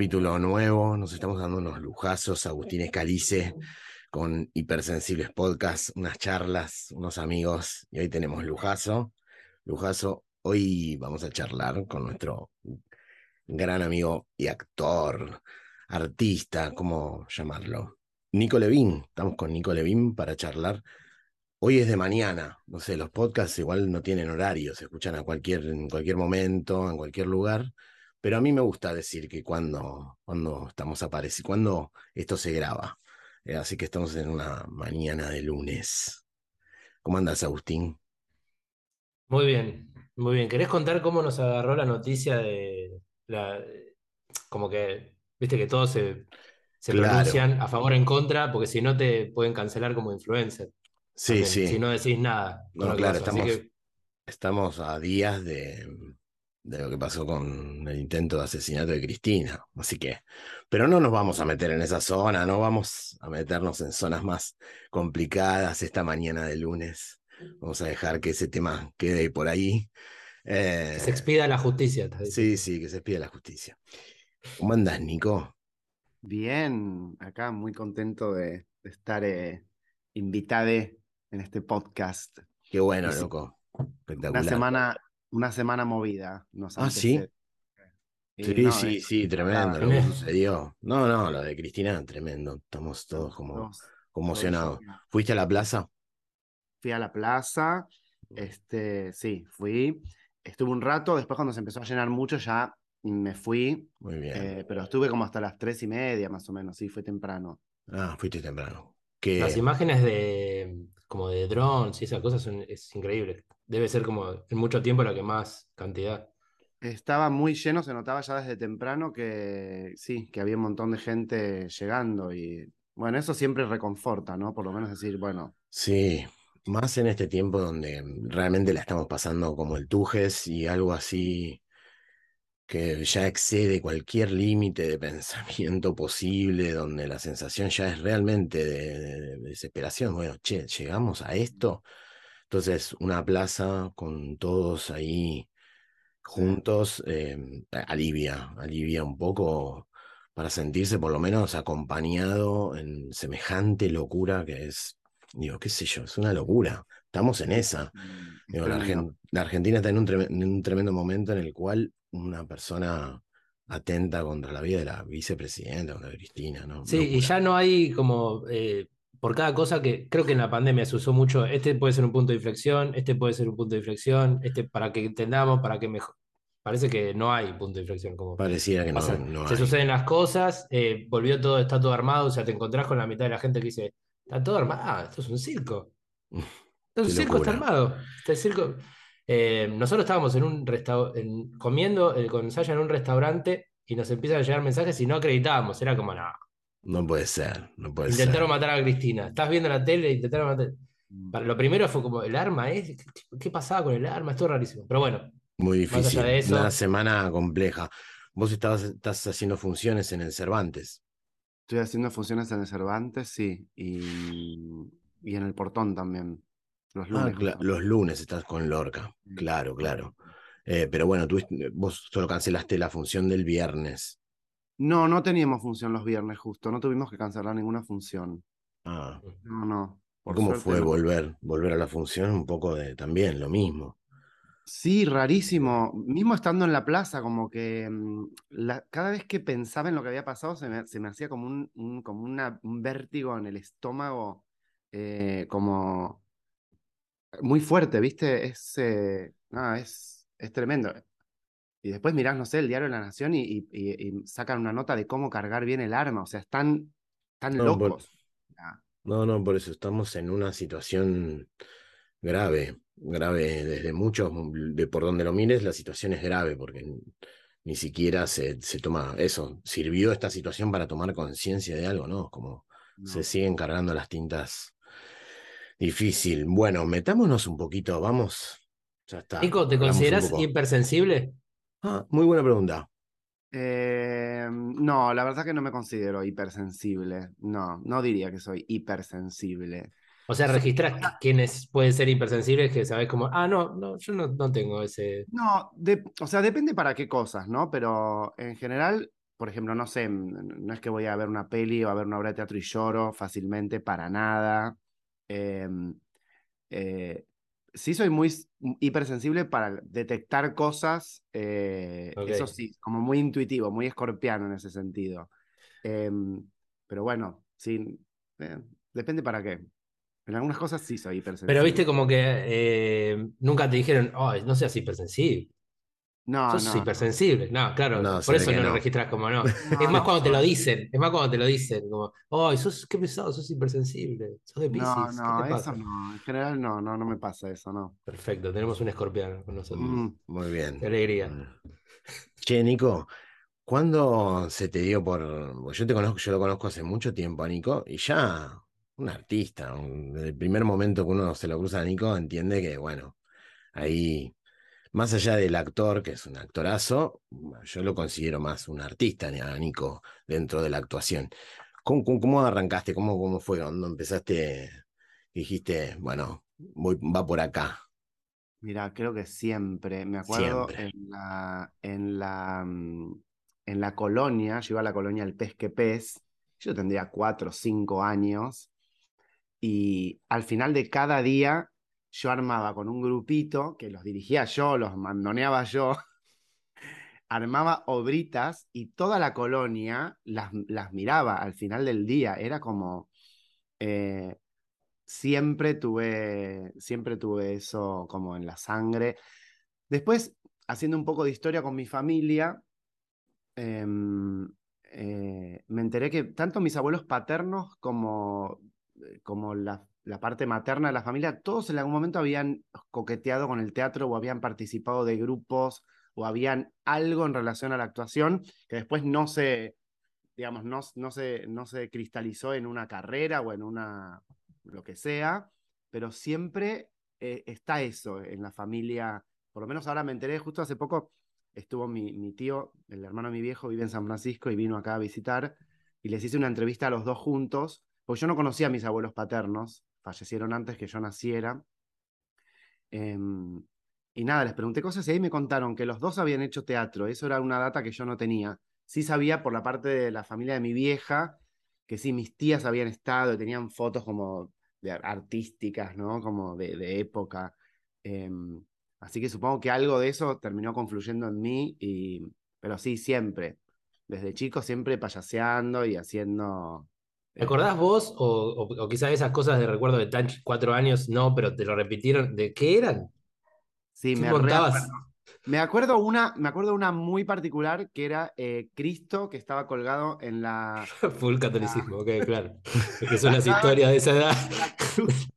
Capítulo nuevo, nos estamos dando unos lujazos, Agustín Escalice con Hipersensibles Podcast, unas charlas, unos amigos, y hoy tenemos lujazo, lujazo, hoy vamos a charlar con nuestro gran amigo y actor, artista, ¿cómo llamarlo? Nico Levin, estamos con Nico Levin para charlar. Hoy es de mañana, no sé, los podcasts igual no tienen horario, se escuchan a cualquier, en cualquier momento, en cualquier lugar, pero a mí me gusta decir que cuando, cuando estamos apareciendo, cuando esto se graba. Eh, así que estamos en una mañana de lunes. ¿Cómo andas, Agustín? Muy bien, muy bien. ¿Querés contar cómo nos agarró la noticia de la, como que, viste que todos se, se Claro, pronuncian a favor o en contra, porque si no te pueden cancelar como influencer sí, también, si sí. no decís nada No, claro, estamos, que estamos a días de, de lo que pasó con el intento de asesinato de Cristina. Así que, pero no nos vamos a meter en esa zona, no vamos a meternos en zonas más complicadas esta mañana de lunes. Vamos a dejar que ese tema quede por ahí. que se Eh, expida la justicia, sí, sí, que se pida la justicia. ¿Cómo andás, Nico? Bien, acá muy contento de, de estar eh, invitade en este podcast. Qué bueno, loco. una Espectacular. semana, una semana movida nos Ah, sí. Y Sí, no, sí, es sí, tremendo lo que sucedió. No, no, lo de Cristina, tremendo. Estamos todos como todos conmocionados. ¿Fuiste a la plaza? Fui a la plaza, este, sí, fui, estuve un rato, después cuando se empezó a llenar mucho ya me fui, Muy bien. eh, pero estuve como hasta las tres y media más o menos, sí, fue temprano. Ah, fuiste temprano. Las imágenes de como de drones y esas cosas son, es increíble. Debe ser como en mucho tiempo la que más cantidad. Estaba muy lleno, se notaba ya desde temprano que sí, que había un montón de gente llegando y bueno, eso siempre reconforta, ¿no? Por lo menos decir, bueno, sí, más en este tiempo donde realmente la estamos pasando como el Tujes y algo así que ya excede cualquier límite de pensamiento posible, donde la sensación ya es realmente de, de- de desesperación. Bueno, che, llegamos a esto. Entonces, una plaza con todos ahí juntos eh, alivia, alivia un poco para sentirse por lo menos acompañado en semejante locura que es, digo, qué sé yo, es una locura. Estamos en esa. mm, Digo, la, tremendo. Argen- la Argentina está en un, treme- en un tremendo momento en el cual una persona atenta contra la vida de la vicepresidenta, contra Cristina, ¿no? Sí, y ya no hay como eh, por cada cosa que creo que en la pandemia se usó mucho, este puede ser un punto de inflexión, este puede ser un punto de inflexión, este para que entendamos, para que mejor. Parece que no hay punto de inflexión, como Pareciera que no, no se hay. suceden las cosas, eh, volvió todo, está todo armado, o sea, te encontrás con la mitad de la gente que dice, está todo armado, ah, esto es un circo. Esto es un circo, está armado. Este circo. Eh, nosotros estábamos en un en- comiendo eh, con Saya en un restaurante y nos empiezan a llegar mensajes y no acreditábamos, era como, no. No puede ser, no puede Intentaron ser. matar a Cristina. Estás viendo la tele, intentaron matar. Mm, Para- Lo primero fue como el arma, ¿eh? ¿Qué, qué pasaba con el arma? Esto es rarísimo. Pero bueno, Muy difícil, una semana compleja. Vos estabas, estás haciendo funciones en el Cervantes. Estoy haciendo funciones en el Cervantes, sí, y, y en el Portón también, los Ah, lunes los lunes estás con Lorca. Claro, claro. Eh, pero bueno, tú, vos solo cancelaste la función del viernes. No, no teníamos función los viernes justo, no tuvimos que cancelar ninguna función. Ah, No, no, ¿y por cómo suerte fue no. volver, volver a la función? Un poco de también lo mismo. Sí, rarísimo. Mismo estando en la plaza, como que mm, la- cada vez que pensaba en lo que había pasado, se me, se me hacía como un, un- como una- un vértigo en el estómago, eh, como muy fuerte, ¿viste? Es, eh, nada, es, es tremendo. Y después mirás, no sé, el diario de La Nación y, y- sacan una nota de cómo cargar bien el arma. O sea, están, están No, locos. No, no, por eso estamos en una situación grave, grave desde muchos, de por donde lo mires, la situación es grave porque ni, siquiera se, se toma eso. Sirvió esta situación para tomar conciencia de algo, ¿no? Como se no. siguen cargando las tintas. Difícil. Bueno, metámonos un poquito, vamos. Ya está, Nico, ¿te hablamos consideras hipersensible? Ah, muy buena pregunta. Eh, no, la verdad que no me considero hipersensible. No, no diría que soy hipersensible. O sea, registras quiénes pueden ser hipersensibles que sabes como, ah, no, no, yo no, no tengo ese. No, de- o sea, depende para qué cosas, ¿no? Pero en general, por ejemplo, no sé, no es que voy a ver una peli o a ver una obra de teatro y lloro fácilmente, para nada. Em, eh, sí soy muy hipersensible para detectar cosas, eh, eso sí, como muy intuitivo, muy escorpiano en ese sentido. Em, pero bueno, sí, eh, depende para qué. En algunas cosas sí soy hipersensible. Pero viste como que nunca te dijeron, oh, no seas hipersensible. No, Sos no, no. hipersensible. No, claro, No, por eso no lo no. registras como no. No, Es más no, cuando te lo no. dicen, es más cuando te lo dicen, como, oh, sos, qué pesado, sos hipersensible, sos de No, Piscis, ¿qué no, te eso pasa? no. En general no, no, no me pasa eso, no. Perfecto, tenemos un escorpiano con nosotros. Mm. Muy bien. Qué alegría. Che, Nico, ¿cuándo se te dio por...? Yo te conozco, yo lo conozco hace mucho tiempo a Nico y ya un artista, un- desde el primer momento que uno se lo cruza a Nico entiende que, bueno, ahí, más allá del actor, que es un actorazo, yo lo considero más un artista a Nico dentro de la actuación. ¿Cómo, cómo, cómo arrancaste? ¿Cómo, cómo fue cuando empezaste? Dijiste, bueno, voy, va por acá. Mira, creo que siempre, me acuerdo Siempre. en la, en la, mm, en la colonia, yo iba a la colonia El Pez que Pez, yo tendría cuatro o cinco años, y al final de cada día yo armaba con un grupito, que los dirigía yo, los mandoneaba yo, armaba obritas y toda la colonia las, las miraba al final del día, era como... eh, siempre tuve, siempre tuve eso como en la sangre. Después, haciendo un poco de historia con mi familia, em, eh, me enteré que tanto mis abuelos paternos como, eh, como la, la parte materna de la familia, todos en algún momento habían coqueteado con el teatro o habían participado de grupos o habían algo en relación a la actuación que después no se, digamos, no, no se, no se cristalizó en una carrera o en una, lo que sea, pero siempre eh, está eso en la familia. Por lo menos ahora me enteré, justo hace poco estuvo mi, mi tío, el hermano de mi viejo, vive en San Francisco y vino acá a visitar y les hice una entrevista a los dos juntos, porque yo no conocía a mis abuelos paternos, fallecieron antes que yo naciera. Em, y nada, les pregunté cosas y ahí me contaron que los dos habían hecho teatro, eso era una data que yo no tenía. Sí sabía por la parte de la familia de mi vieja que sí, mis tías habían estado y tenían fotos como de artísticas, ¿no? Como de, de época. Em, así que supongo que algo de eso terminó confluyendo en mí, y, pero sí, siempre. Desde chico siempre payaseando y haciendo... ¿Te acordás vos? O, o, o quizás esas cosas de recuerdo de tan cuatro años, no, pero te lo repitieron. ¿De qué eran? Sí, ¿Qué me reacuerdo. Me acuerdo una, me acuerdo una muy particular que era eh, Cristo que estaba colgado en la, Full catolicismo, ok, claro. Que son las historias de esa edad. en la cruz,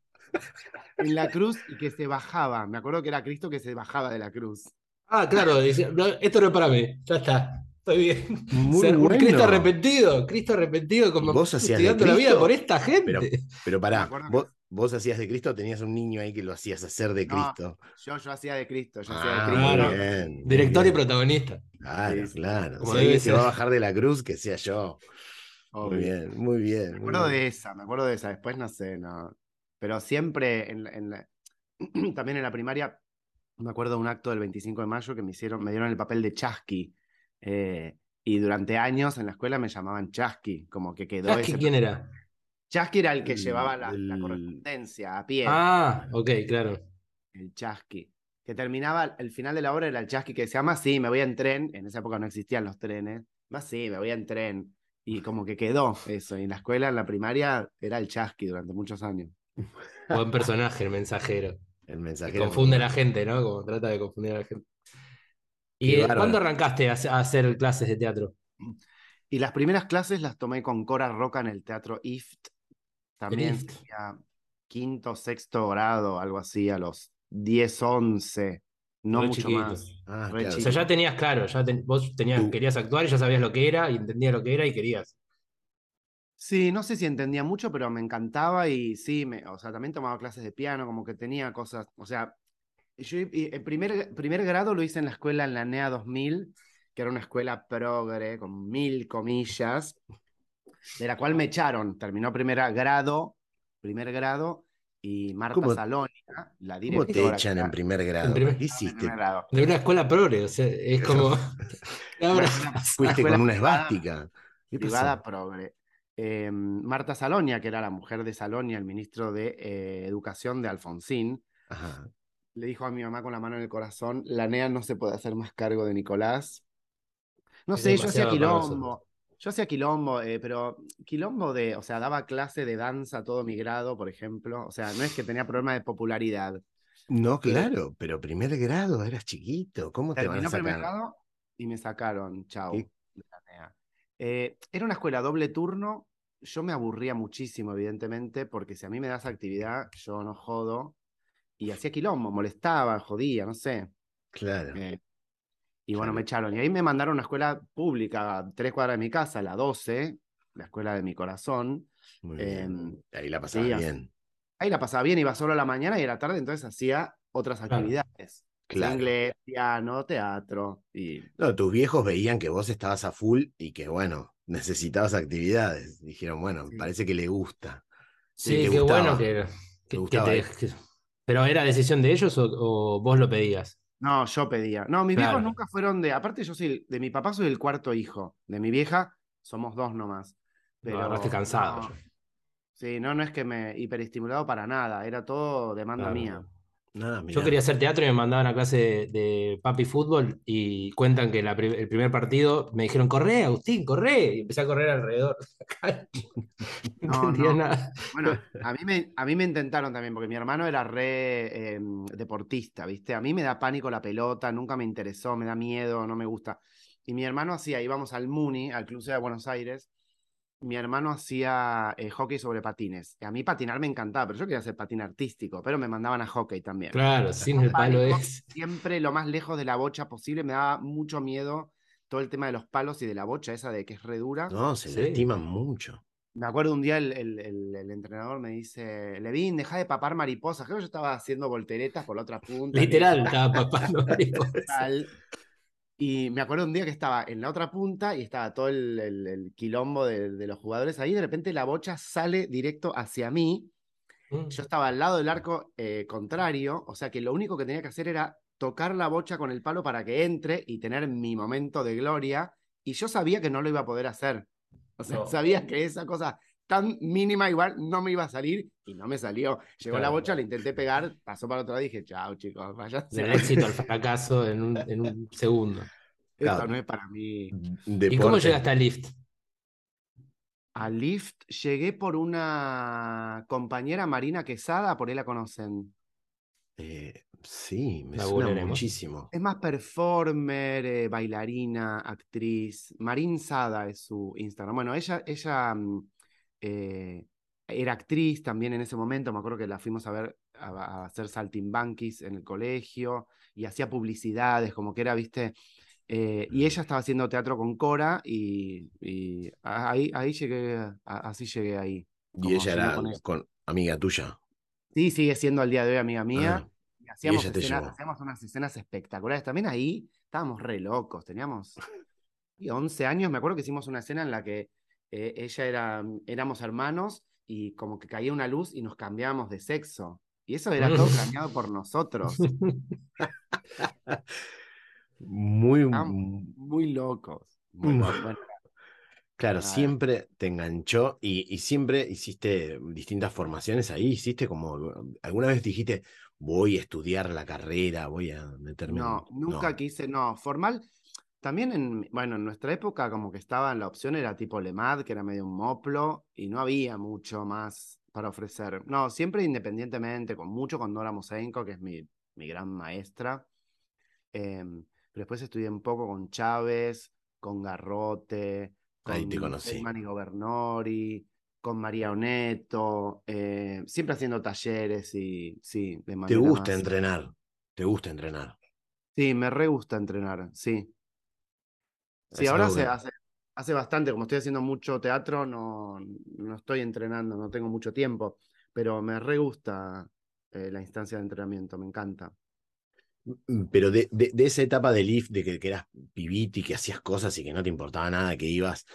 en la cruz y que se bajaba. Me acuerdo que era Cristo que se bajaba de la cruz. Ah, claro, decía, "No, esto no es para mí, ya está, estoy bien. Muy un Cristo arrepentido, Cristo arrepentido, como vos hacías de dando la vida Cristo? por esta gente. Pero, pero pará, vos, vos hacías de Cristo, tenías un niño ahí que lo hacías hacer de No, Cristo. Yo, yo hacía de Cristo, yo Ah, hacía de muy Cristo. Claro. bien, muy Director y bien. protagonista. Claro, Sí, sí. claro. Como alguien se va a bajar de la cruz, que sea yo. Muy bien, muy bien. Me acuerdo bien. de esa, me acuerdo de esa. Después no sé, no. Pero siempre en, la- en la- también en la primaria, me acuerdo de un acto del 25 de mayo que me hicieron, me dieron el papel de Chasqui. Eh, y durante años en la escuela me llamaban Chasqui, como que quedó ¿Sabes ese. quién era? Chasqui era el que El- llevaba la, correspondencia a pie, Ah, ok, claro. el Chasqui. Que terminaba, el final de la obra era el Chasqui que decía, más sí, me voy en tren. En esa época no existían los trenes. Más sí, me voy en tren. Y como que quedó eso. Y en la escuela, en la primaria, era el Chasqui durante muchos años. Buen personaje, el mensajero. El Que mensajero. confunde a la gente, ¿no? Como trata de confundir a la gente. ¿Y Qué eh, bárbaro. cuándo arrancaste a, hacer- a hacer clases de teatro? Y las primeras clases las tomé con Cora Roca en el Teatro IFT. También IFT. tenía quinto, sexto grado, algo así, a los 10, 11. No Re mucho más. Ah, Re claro. O sea, ya tenías claro, ya ten- vos tenías, Tú- querías actuar y ya sabías lo que era, y entendías lo que era y querías. Sí, no sé si entendía mucho, pero me encantaba y sí, me, o sea, también tomaba clases de piano, como que tenía cosas, o sea, yo en primer, primer grado lo hice en la escuela en la NEA 2000, que era una escuela progre, con mil comillas, de la cual me echaron, terminó primer grado, primer grado, y Marta ¿Cómo- Salonia, la ¿Cómo directora. te echan en primer grado? primer- ¿Qué en hiciste? primer grado. De una escuela progre, o sea, es como. Ahora- Fuiste con una esvástica. ¿Qué pasó? privada progre. Eh, Marta Salonia, que era la mujer de Salonia, el ministro de eh, Educación de Alfonsín, Ajá. Le dijo a mi mamá con la mano en el corazón, la NEA no se puede hacer más cargo de Nicolás. No Es sé, yo hacía quilombo, yo hacía quilombo, eh, pero quilombo de, o sea, daba clase de danza a todo mi grado, por ejemplo, o sea, no es que tenía problema de popularidad. No, claro, pero primer grado, eras chiquito. ¿Cómo te van a Terminó primer sacar? grado y me sacaron, NEA. Eh, era una escuela doble turno, yo me aburría muchísimo, evidentemente, porque si a mí me das actividad, yo no jodo, y hacía quilombo, molestaba, jodía, no sé. Claro. Eh, y bueno, Claro. me echaron. Y ahí me mandaron a una escuela pública, a tres cuadras de mi casa, la 12, la escuela de mi corazón. Muy em, bien. Ahí la pasaba bien. Ahí la pasaba bien, iba solo a la mañana y a la tarde entonces hacía otras Claro. actividades. Claro. Inglés, piano, teatro. Y No, tus viejos veían que vos estabas a full y que, bueno, necesitabas actividades. Dijeron, bueno, Sí. parece que le gusta. Sí, qué gustaba. bueno que, que- que gustaba te- que- Pero ¿era decisión de ellos o, o vos lo pedías? no, yo pedía. No, mis viejos nunca fueron de. Aparte, yo soy. De mi papá soy el cuarto hijo. De mi vieja somos dos nomás. Pero cansado. no, ya. sí, no, no es que me hiperestimulado para nada. Era todo demanda Claro. mía. Nada, Yo quería hacer teatro y me mandaban a clase de, de papi fútbol y cuentan que la el primer partido me dijeron, corre, Agustín, corre. Y empecé a correr alrededor. No No, entendía no. nada. Bueno, a mí me, a mí me intentaron también, porque mi hermano era re em, deportista, ¿viste? A mí me da pánico la pelota, nunca me interesó, me da miedo, no me gusta. Y mi hermano hacía, íbamos al Muni, al Club Ciudad de Buenos Aires, mi hermano hacía eh, hockey sobre patines. Y a mí patinar me encantaba, pero yo quería hacer patín artístico, pero me mandaban a hockey también. Claro, sin el palo es. Siempre lo más lejos de la bocha posible, me daba mucho miedo todo el tema de los palos y de la bocha esa de que es re dura. No, se Sí. lastiman mucho. Me acuerdo un día el, el- el- el entrenador me dice, Levin, deja de papar mariposas. Creo que yo estaba haciendo volteretas por la otra punta. Literal, estaba papando mariposas. Tal. Y me acuerdo un día que estaba en la otra punta y estaba todo el, el- el quilombo de, de los jugadores ahí. De repente la bocha sale directo hacia mí. Mm. Yo estaba al lado del arco eh, contrario, o sea que lo único que tenía que hacer era tocar la bocha con el palo para que entre y tener mi momento de gloria. Y yo sabía que no lo iba a poder hacer. O sea, No. sabía que esa cosa tan mínima igual no me iba a salir y no me salió. Llegó la bocha, le intenté pegar, pasó para otro lado y dije, chao chicos, váyanse. Del éxito al fracaso en un, en un segundo. Esto Claro. no es para mí. ¿Y cómo llegaste al lift? A Lyft llegué por una compañera Marina Quesada, por ahí la conocen. Eh, sí, me La suena muchísimo. Es más performer, eh, bailarina, actriz. Marín Sada es su Instagram. Bueno, ella, ella mm, eh, era actriz también en ese momento. Me acuerdo que la fuimos a ver a, a hacer saltimbanquis en el colegio y hacía publicidades, como que era, viste. Eh, y ella estaba haciendo teatro con Cora y, y ahí, ahí llegué, a- así llegué ahí. Y ella era con ella. con amiga tuya. Sí, sigue siendo al día de hoy amiga mía. Ah, Y hacíamos, escenas- hacíamos unas escenas espectaculares. También ahí estábamos re locos. Teníamos y 11 años. Me acuerdo que hicimos una escena en la que eh, ella era, éramos hermanos y como que caía una luz y nos cambiábamos de sexo. Y eso era todo planeado por nosotros. Muy, mm, muy locos. Mm. Bueno, bueno, claro, siempre te enganchó y, y siempre hiciste distintas formaciones ahí. Hiciste como, alguna vez dijiste, voy a estudiar la carrera, voy a meterme en-". No, nunca quise, no, formal. También en, bueno, en nuestra época como que estaba la opción era tipo LEMAD, que era medio un moplo, y no había mucho más para ofrecer. No, siempre independientemente, con mucho con Nora Mosenko, que es mi, mi gran maestra. Em, pero después estudié un poco con Chávez, con Garrote, Ahí te con conocí. Y Gobernori, con María Oneto, eh, siempre haciendo talleres y sí, de Te manera gusta más- entrenar, te gusta entrenar. Sí, me re gusta entrenar, sí. Sí, Es ahora algo hace, bastante, como estoy haciendo mucho teatro, no, no estoy entrenando, no tengo mucho tiempo, pero me re gusta eh, la instancia de entrenamiento, me encanta. Mm, Pero de, de- de esa etapa de Leaf, de que, que eras pibiti, que hacías cosas y que no te importaba nada, que ibas,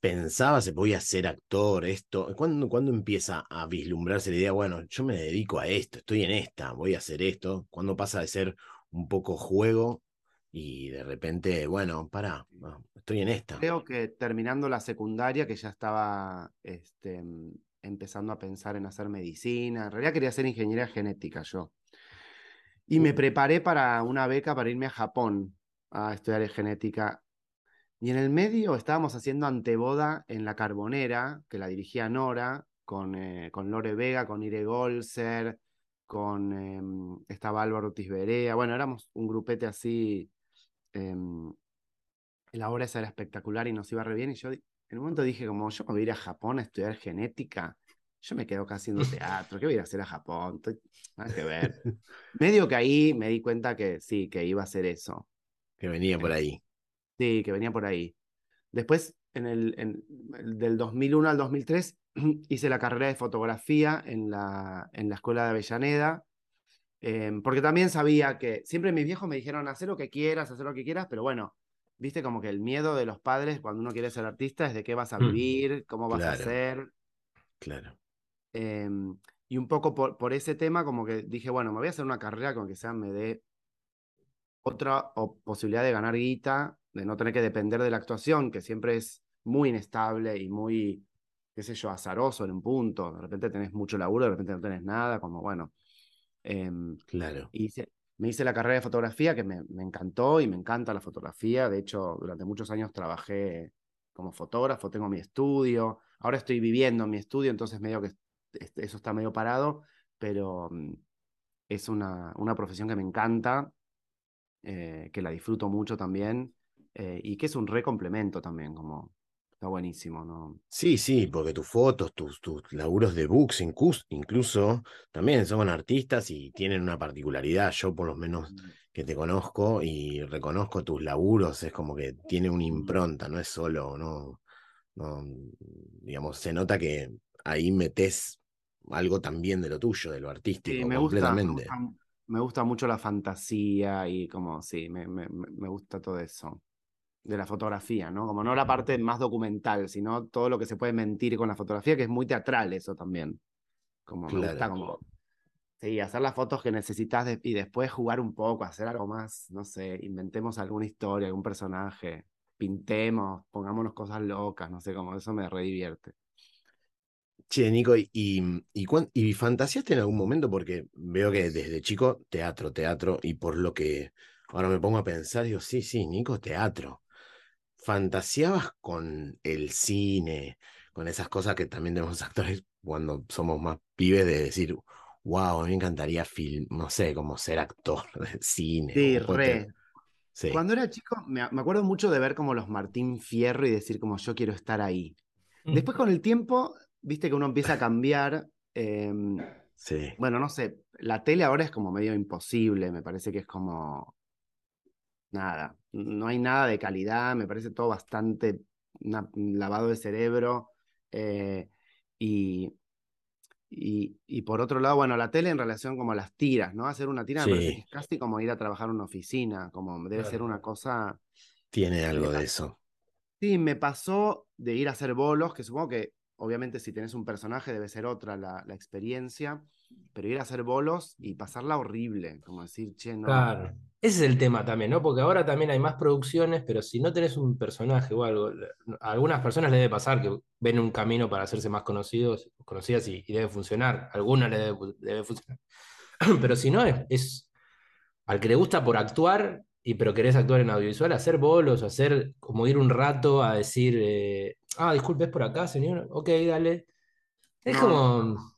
pensaba se podía ser actor, esto. ¿Cuándo, ¿Cuándo empieza a vislumbrarse la idea, bueno, yo me dedico a esto, estoy en esta, voy a hacer esto? ¿Cuándo pasa de ser un poco juego y de repente, bueno, para, estoy en esta? Creo que terminando la secundaria, que ya estaba este, empezando a pensar en hacer medicina, en realidad quería hacer ingeniería genética yo. Y me preparé para una beca para irme a Japón a estudiar genética y en el medio estábamos haciendo anteboda en La Carbonera, que la dirigía Nora, con, eh, con Lore Vega, con Ire Golser, con em, estaba Álvaro Tisberea. Bueno, éramos un grupete así. Em, la obra esa era espectacular y nos iba re bien. Y yo en un momento dije, como yo me voy a ir a Japón a estudiar genética, yo me quedo casi haciendo teatro, ¿qué voy a ir a hacer a Japón? Nada que ver. Medio que ahí me di cuenta que sí, que iba a hacer eso. Que venía por ahí. Sí, que venía por ahí. Después, en el, del 2001 al 2003, hice la carrera de fotografía en la, en la escuela de Avellaneda, em, porque también sabía que siempre mis viejos me dijeron, haz lo que quieras, haz lo que quieras, pero bueno, viste como que el miedo de los padres cuando uno quiere ser artista es de qué vas a mm, vivir, cómo vas a ser. Claro. Em, y un poco por, por, ese tema, como que dije, bueno, me voy a hacer una carrera con que sea me dé otra posibilidad de ganar guita de no tener que depender de la actuación, que siempre es muy inestable y muy, qué sé yo, azaroso en un punto. De repente tenés mucho laburo, de repente no tenés nada, como bueno. Em, claro. Me hice la carrera de fotografía, que me, me, encantó y me encanta la fotografía. De hecho, durante muchos años trabajé como fotógrafo, tengo mi estudio. Ahora estoy viviendo en mi estudio, entonces medio que eso está medio parado, pero mm, es una, una profesión que me encanta, eh, que la disfruto mucho también eh, y que es un re complemento también, como está buenísimo, ¿no? Sí, sí, porque tus fotos, tus, tus laburos de books incluso, también son artistas y tienen una particularidad. Yo por lo menos mm. que te conozco y reconozco tus laburos, es como que tiene una mm. impronta, no es solo, no, no digamos, se nota que ahí metes algo también de lo tuyo, de lo artístico, me completamente. Gusta, me, gusta, mucho la fantasía y como, sí, me, me, me gusta todo eso de la fotografía, ¿no? Como no la parte más documental, sino todo lo que se puede mentir con la fotografía, que es muy teatral eso también. Como me gusta como sí, hacer las fotos que necesitas y después jugar un poco, hacer algo más, no sé, inventemos alguna historia, algún personaje, pintemos, pongámonos cosas locas, no sé, como eso me redivierte. Che, Nico, y, y, y, fantaseaste en algún momento? Porque veo que desde chico, teatro, teatro, y por lo que ahora me pongo a pensar, digo, sí, sí, Nico, teatro fantaseabas con el cine, con esas cosas que también tenemos actores cuando somos más pibes de decir, wow, a mí me encantaría film, no sé, como ser actor de cine. Sí, re. Cuando era chico, me, acuerdo mucho de ver como los Martín Fierro y decir como yo quiero estar ahí. Después con el tiempo, viste que uno empieza a cambiar. Em, sí. Bueno, no sé, la tele ahora es como medio imposible, me parece que es como nada, no hay nada de calidad, me parece todo bastante lavado de cerebro. Eh, y, y, por otro lado, bueno, la tele en relación como a las tiras, ¿no? Hacer una tira me parece que es casi como ir a trabajar en una oficina, como debe ser una cosa... Tiene algo de eso. Sí, me pasó de ir a hacer bolos, que supongo que obviamente si tenés un personaje debe ser otra la, la experiencia, pero ir a hacer bolos y pasarla horrible, como decir, che, no. Claro. Ese es el tema también, ¿no? Porque ahora también hay más producciones, pero si no tenés un personaje o algo, a algunas personas le debe pasar que ven un camino para hacerse más conocidos, conocidas y, debe funcionar. Algunas le debe, funcionar. Pero si no, es, al que le gusta por actuar, y pero querés actuar en audiovisual, hacer bolos, hacer como ir un rato a decir, eh, ah, disculpe, es por acá, señor. Ok, dale. Es como.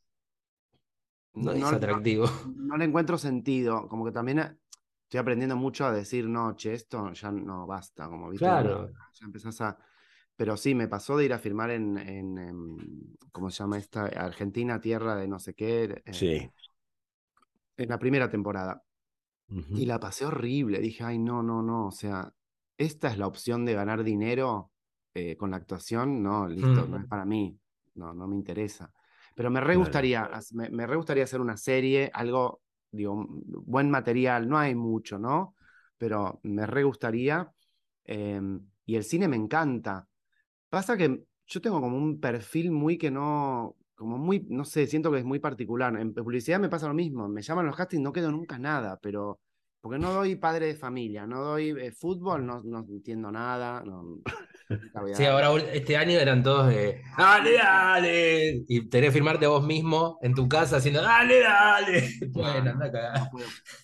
No, es atractivo. No, le encuentro sentido. Como que también eh, estoy aprendiendo mucho a decir, no, che, esto ya no basta. Como, ¿viste? Claro. Ya empezás a. Pero sí, me pasó de ir a firmar en, en, ¿cómo se llama esta? Argentina, tierra de no sé qué. Eh, sí. En la primera temporada. Y la pasé horrible. Dije, ay, no, no, no. O sea, esta es la opción de ganar dinero eh, con la actuación. No, listo, no es para mí. No, no me interesa. Pero me re gustaría, me, re gustaría hacer una serie, algo, digo, buen material, no hay mucho, ¿no? Pero me re gustaría. Em, y el cine me encanta. Pasa que yo tengo como un perfil muy que no, como muy, no sé, siento que es muy particular. En publicidad me pasa lo mismo, me llaman los castings, no quedo nunca nada, pero porque no doy padre de familia, no doy eh, fútbol, no, no entiendo nada. No, Sí, ahora este año eran todos de dale, dale. Y tenés que firmarte vos mismo en tu casa haciendo dale, dale. Bueno, anda.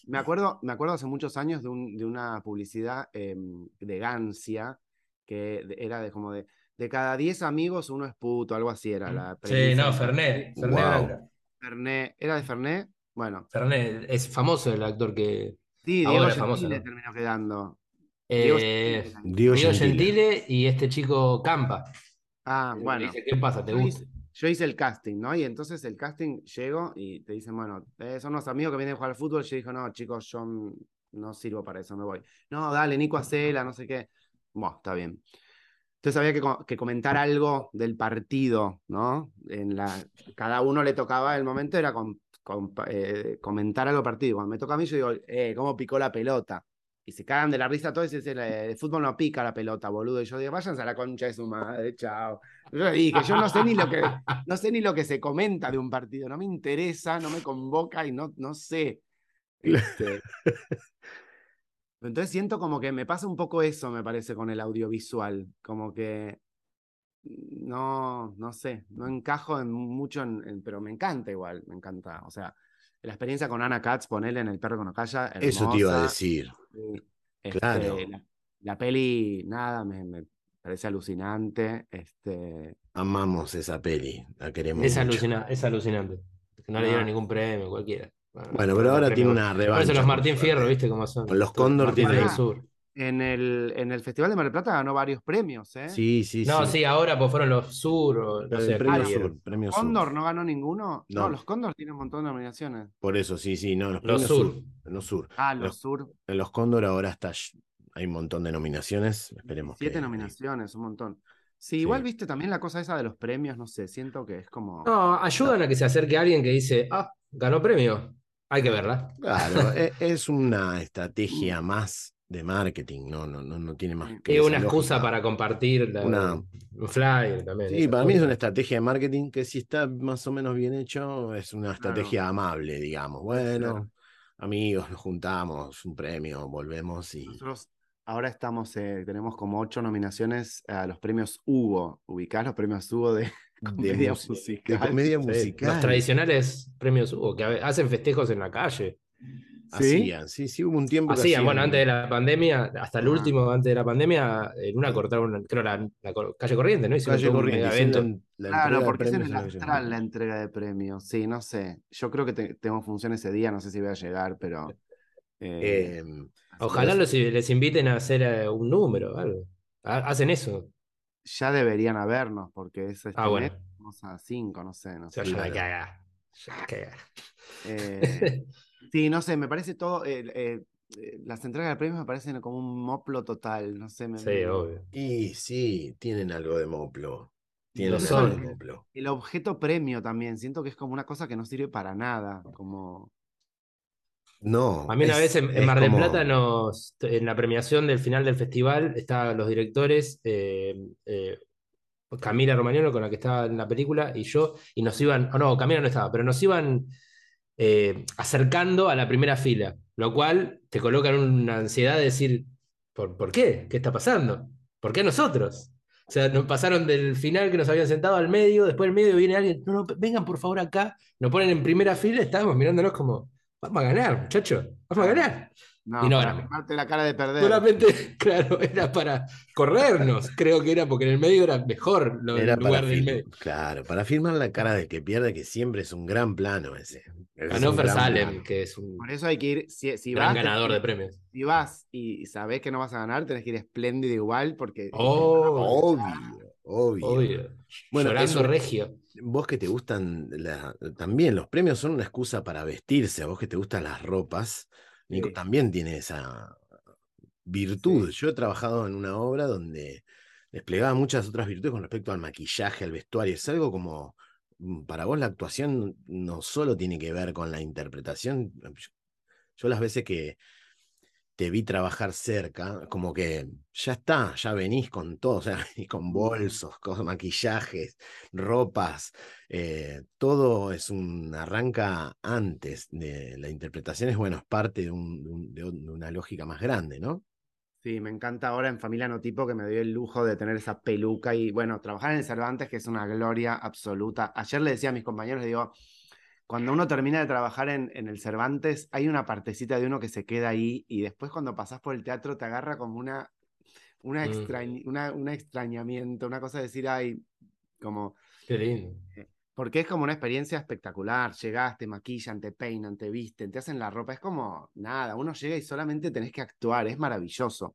Me acuerdo, me acuerdo hace muchos años de, un- de una publicidad em, de Gancia que era de como de, de cada 10 amigos uno es puto, algo así era la Sí, no, Fernet. Fernet Wow. Fernet, ¿era de Fernet? Bueno, Fernet, es famoso el actor que. sí, Diego Ahora es famoso, ¿no? terminó quedando. Eh. Diego Gentile. Gentile y este chico Campa. Ah, Le bueno. dice, ¿qué pasa? ¿Te Yo gusta? hice, yo hice el casting, ¿no? Y entonces el casting llego y te dicen, bueno, eh, son unos amigos que vienen a jugar al fútbol. Yo digo, no, chicos, yo no sirvo para eso, me voy. No, dale, Nico Acela, no sé qué. Bueno, está bien. Entonces había que, que comentar algo del partido, ¿no? En la, cada uno le tocaba, el momento era con- con- eh, comentar algo del partido. Cuando me toca a mí, yo digo, eh, ¿cómo picó la pelota? Y se cagan de la risa todos y dicen, "Eh, el fútbol no pica la pelota, boludo. Y yo digo, váyanse a la concha de su madre, chao. Yo dije, yo no sé ni lo que, no sé ni lo que se comenta de un partido, no me interesa, no me convoca y no, no sé. Este, Entonces siento como que me pasa un poco eso, me parece, con el audiovisual, como que no, no sé, no encajo en mucho, en- en- pero me encanta igual, me encanta. O sea, la experiencia con Ana Katz, ponerle en El perro que no calla, Eso te iba a decir. Sí, este, Claro. la, la peli, nada, me, me parece alucinante. Este, Amamos esa peli, la queremos Es, mucho. alucina- es alucinante. No le dieron ningún premio, cualquiera. Bueno, pero ahora tiene una Por eso revancha. los Martín. Fierro, ¿viste cómo son? Con los Cóndor Martín tiene- del Sur. En, el, en el Festival de Mar del Plata ganó varios premios, ¿eh? Sí, sí, No, sí. sí, ahora pues fueron los Sur, o no sé, premio. Sur, premio Sur. Cóndor no ganó ninguno. No, No. los Cóndor tienen un montón de nominaciones. Por eso, sí, sí, no, los Los Sur. Sur. Los Sur. Ah, Los- los Sur, En los Cóndor ahora está, hay un montón de nominaciones. Esperemos siete que. nominaciones, un montón. Sí, igual viste también la cosa esa de los premios, no sé, siento que es como... No, ayudan a que se acerque alguien que dice, ah, ganó premio. Hay que verla. Claro, e- es una estrategia más de marketing, no, no, no, no tiene más que Es una excusa lógica. para compartir la- Una- un flyer también. Sí, para mí es una estrategia de marketing que si está más o menos bien hecho, es una estrategia amable, digamos. Bueno, Claro. amigos, nos juntamos, un premio, volvemos y... Nosotros ahora estamos, eh, tenemos como ocho nominaciones a los premios Hugo. ¿Ubicás los premios Hugo de comedia mus- musical? de comedia Sí. Los tradicionales premios Hugo, que hacen festejos en la calle. ¿Sí? Hacían, sí, sí, hubo un tiempo que Hacían, bueno, antes de la pandemia, hasta el Ah. último, antes de la pandemia, en una cortaron, creo, la, calle corriente, ¿no? Hicieron Calle un Corriente, evento. la- la Claro, entrega de porque es en premios el Astral la entrega de premios. Sí, no sé. Yo creo que te- tengo función ese día, no sé si voy a llegar, pero. eh, Eh, Ojalá los, les inviten a hacer eh, un número, algo. Ha- Hacen eso. Ya deberían habernos, porque es este Ah, bueno. mes, vamos a cinco, no sé. No Se sé. vayan a Claro. cagar. Sí, no sé, me parece todo. eh, eh, las entregas de premios me parecen como un moplo total, no sé. me- Sí, me- obvio. y sí, tienen algo de moplo. Tienen algo son. de moplo. El objeto premio también, siento que es como una cosa que no sirve para nada, como... No. A mí una es- vez en, Mar del como- Plata, nos, en la premiación del final del festival, estaban los directores, eh, eh, Camila Romagnolo, con la que estaba en la película, y yo, y nos iban, oh, no, Camila no estaba, pero nos iban eh, acercando a la primera fila, lo cual te coloca en una ansiedad de decir, ¿por, por qué? ¿Qué está pasando? ¿Por qué nosotros? O sea, nos pasaron del final que nos habían sentado al medio, después del medio viene alguien, no, no, vengan por favor acá, nos ponen en primera fila, estábamos mirándonos como, vamos a ganar, muchachos, vamos a ganar. No, Y no para la cara de perder. Solamente, claro, era para corrernos, creo que era porque en el medio era mejor lo, Era para lugar del medio. Claro, para firmar la cara de que pierde, que siempre es un gran plano ese. Es Ganó un gran Salem, plano. que es un Por eso hay que ir, si, si gran vas, ganador de premios. si vas y sabés que no vas a ganar, tenés que ir espléndido igual, porque Oh, Obvio, obvio. obvio. Bueno, Llorando eso- regio. Vos que te gustan la- también, los premios son una excusa para vestirse. A vos que te gustan las ropas, Nico Sí. también tiene esa virtud. Sí. Yo he trabajado en una obra donde desplegaba muchas otras virtudes con respecto al maquillaje, al vestuario. Es algo como, mm, para vos la actuación no solo tiene que ver con la interpretación. Yo las veces que, te vi trabajar cerca, como que ya está, ya venís con todo, o sea, y con bolsos, con maquillajes, ropas, eh, todo es un arranca antes de la interpretación, es bueno, es parte de, un- de un- de una lógica más grande, ¿no? Sí, me encanta ahora en Familia Notipo que me doy el lujo de tener esa peluca y bueno, trabajar en el Cervantes que es una gloria absoluta. Ayer le decía a mis compañeros, le digo, cuando uno termina de trabajar en, en el Cervantes, hay una partecita de uno que se queda ahí y después cuando pasás por el teatro te agarra como una, una, Mm. extrañ- una, un extrañamiento, una cosa de decir, ay, como, Qué lindo. porque es como una experiencia espectacular. Llegás, te maquillan, te peinan, te visten, te hacen la ropa. Es como nada, uno llega y solamente tenés que actuar. Es maravilloso.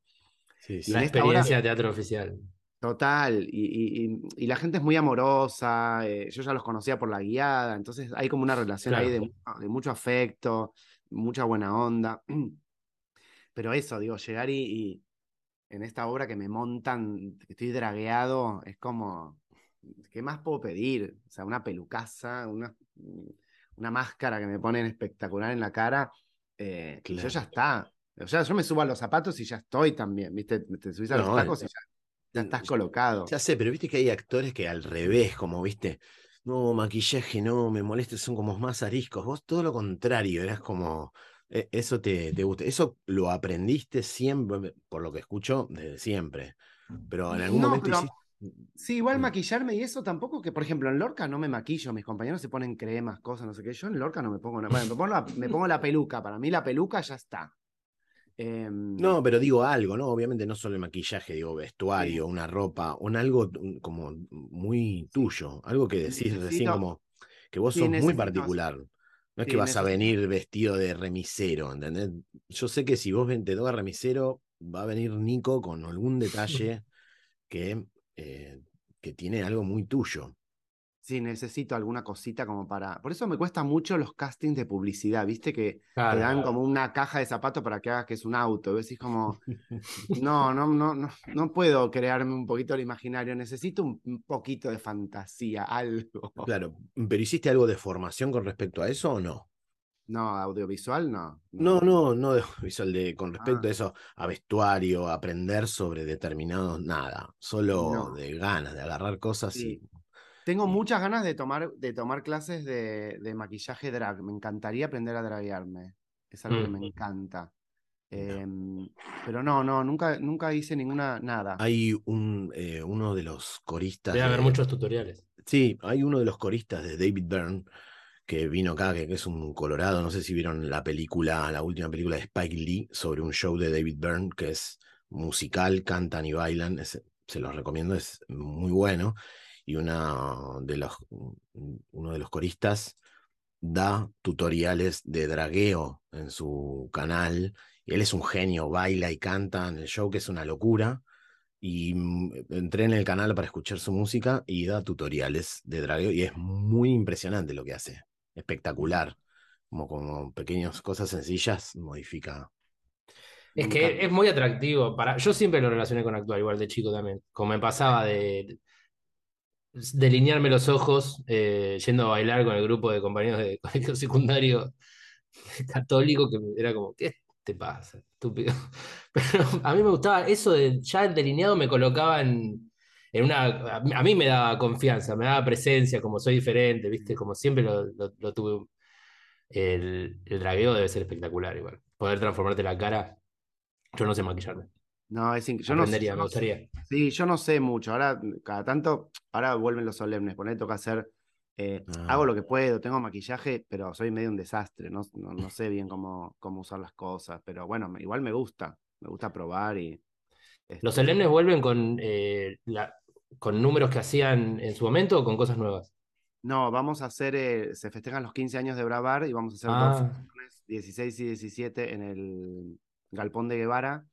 Sí, Y La hora- experiencia de teatro oficial. Total. Y, y- y- la gente es muy amorosa. eh, yo ya los conocía por la guiada. Entonces hay como una relación ahí de, mucho afecto, mucha buena onda. Pero eso, digo, llegar y, y en esta obra que me montan, que estoy dragueado, es como, ¿qué más puedo pedir? O sea, una pelucaza, una, una máscara que me ponen espectacular en la cara, eh, y yo ya está. O sea, yo me subo a los zapatos y ya estoy también, ¿viste? Te subís a los No, tacos y ya, ya estás colocado. Ya sé, pero viste que hay actores que al revés, como viste, no, maquillaje, no, me molesta, son como más ariscos. Vos todo lo contrario, eras como, e- eso te, te gusta. Eso lo aprendiste siempre, por lo que escucho, desde siempre. Pero en algún No, momento pero- hiciste. Sí, igual maquillarme y eso tampoco, que por ejemplo en Lorca no me maquillo, mis compañeros se ponen cremas, cosas, no sé qué. Yo en Lorca no me pongo nada. Bueno, me pongo la, me pongo la peluca, para mí la peluca ya está. Em, No, pero digo algo, ¿no? Obviamente no solo el maquillaje, digo vestuario, una ropa, un algo como muy tuyo, algo que decís recién como que vos sos muy particular. No es que vas a venir vestido de remisero, ¿entendés? Yo sé que si vos te toca remisero, va a venir Nico con algún detalle que, eh, que tiene algo muy tuyo. Sí, necesito alguna cosita como para. Por eso me cuesta mucho los castings de publicidad, ¿viste? Que te Claro. dan como una caja de zapatos para que hagas que es un auto. Y como. No, no, no, no, no puedo crearme un poquito el imaginario. Necesito un, poquito de fantasía, algo. Claro, pero ¿hiciste algo de formación con respecto a eso o no? No, audiovisual no. No, no, no de visual de con respecto Ah. a eso, a vestuario, a aprender sobre determinados, nada, solo No. de ganas de agarrar cosas Sí. y Tengo muchas ganas de tomar, de tomar clases de, de maquillaje drag. Me encantaría aprender a draguearme. Es algo que me encanta. Em, pero no, no, nunca, nunca hice ninguna, nada. hay un eh, uno de los coristas Debe haber de- muchos tutoriales. Sí, hay uno de los coristas de David Byrne que vino acá, que, que es un colorado, no sé si vieron la película, la última película de Spike Lee sobre un show de David Byrne que es musical, cantan y bailan, es- se los recomiendo, es muy bueno. Y una de los, uno de los coristas da tutoriales de dragueo en su canal. Y él es un genio, baila y canta en el show, que es una locura. Y mm, entré en el canal para escuchar su música y da tutoriales de dragueo y es muy impresionante lo que hace. Espectacular. Como, como pequeñas cosas sencillas, modifica. Es que es muy atractivo. Para... Yo siempre lo relacioné con actuar, igual de chico también. Como me pasaba de delinearme los ojos eh, yendo a bailar con el grupo de compañeros de colegio secundario católico, que era como, ¿qué te pasa, estúpido? Pero a mí me gustaba eso de ya el delineado me colocaba en, en una. A mí- me daba confianza, me daba presencia, como soy diferente, ¿viste? Como siempre lo tuve. El, el dragueo debe ser espectacular, igual. Poder transformarte la cara. Yo no sé maquillarme. No, es inc- yo no sé, me gustaría. Sí, yo no sé mucho. Ahora, cada tanto, ahora vuelven los solemnes. Poner toca hacer. eh, Ah. Hago lo que puedo, tengo maquillaje, pero soy medio un desastre. No, no, no sé bien cómo, cómo usar las cosas. Pero bueno, igual me gusta. Me gusta probar y. ¿Los este, solemnes vuelven con, eh, la- con números que hacían en su momento o con cosas nuevas? No, vamos a hacer. eh, se festejan los 15 años de Bravar y vamos a hacer dos Ah, funciones, 16 y 17, en el Galpón de Guevara.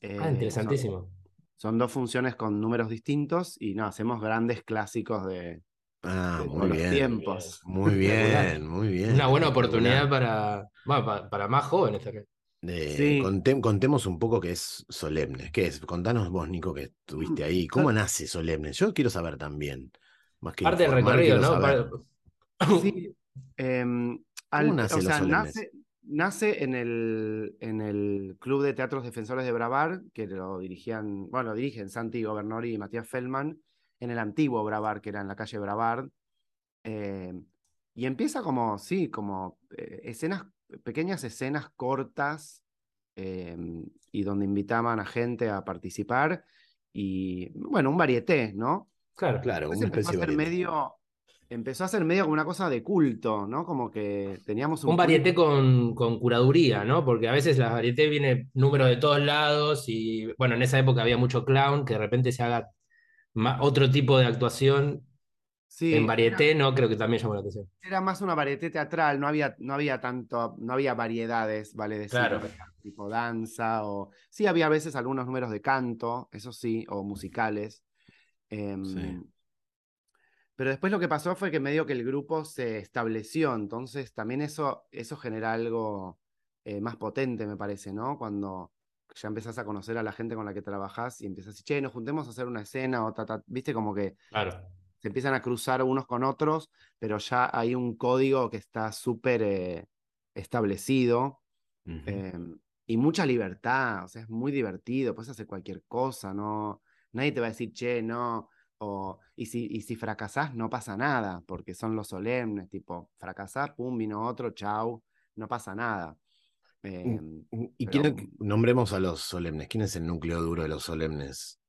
Eh, ah, interesantísimo. Son dos funciones con números distintos y no, hacemos grandes clásicos de, Ah, de muy todos los tiempos. Muy bien, muy bien. Una buena oportunidad para, bueno, para más jóvenes también. De- Sí. contem- contemos un poco qué es Solemnes. ¿Qué es? Contanos vos, Nico, que estuviste ahí. ¿Cómo nace Solemnes? Yo quiero saber también. Más que Parte del recorrido, ¿no? saber. Sí, em, al- nace o sea, nace, nace en el, en el Club de Teatros Defensores de Bravar, que lo dirigían, bueno, lo dirigen Santi Gobernori y Matías Feldman, en el antiguo Bravar, que era en la calle Bravar. Eh, y empieza como, sí, como eh, escenas, pequeñas escenas cortas, em, y donde invitaban a gente a participar, y bueno, un varieté, ¿no? Claro, claro, un especie de medio empezó a ser medio como una cosa de culto, ¿no? Como que teníamos un... Un varieté con, con, curaduría, ¿no? Porque a veces la varieté viene número de todos lados y, bueno, en esa época había mucho clown, que de repente se haga otro tipo de actuación sí, en varieté, no creo que también llamó la atención. Era más una varieté teatral, no había, no había tanto, no había variedades, vale decir, claro. tipo danza o... Sí, había a veces algunos números de canto, eso sí, o musicales. Em, sí. Pero después lo que pasó fue que medio que el grupo se estableció, entonces también eso, eso genera algo eh, más potente, me parece, ¿no? Cuando ya empezás a conocer a la gente con la que trabajás y empiezas a decir, che, nos juntemos a hacer una escena o ta, viste, como que claro. se empiezan a cruzar unos con otros, pero ya hay un código que está súper eh, establecido eh, y mucha libertad, o sea, es muy divertido, puedes hacer cualquier cosa, ¿no? Nadie te va a decir, che, no o, y, si, y si fracasás, no pasa nada, porque son los solemnes, tipo, fracasás, pum, vino otro, chau, no pasa nada. Eh, ¿Y quién, nombremos a los solemnes? ¿Quién es el núcleo duro de los solemnes?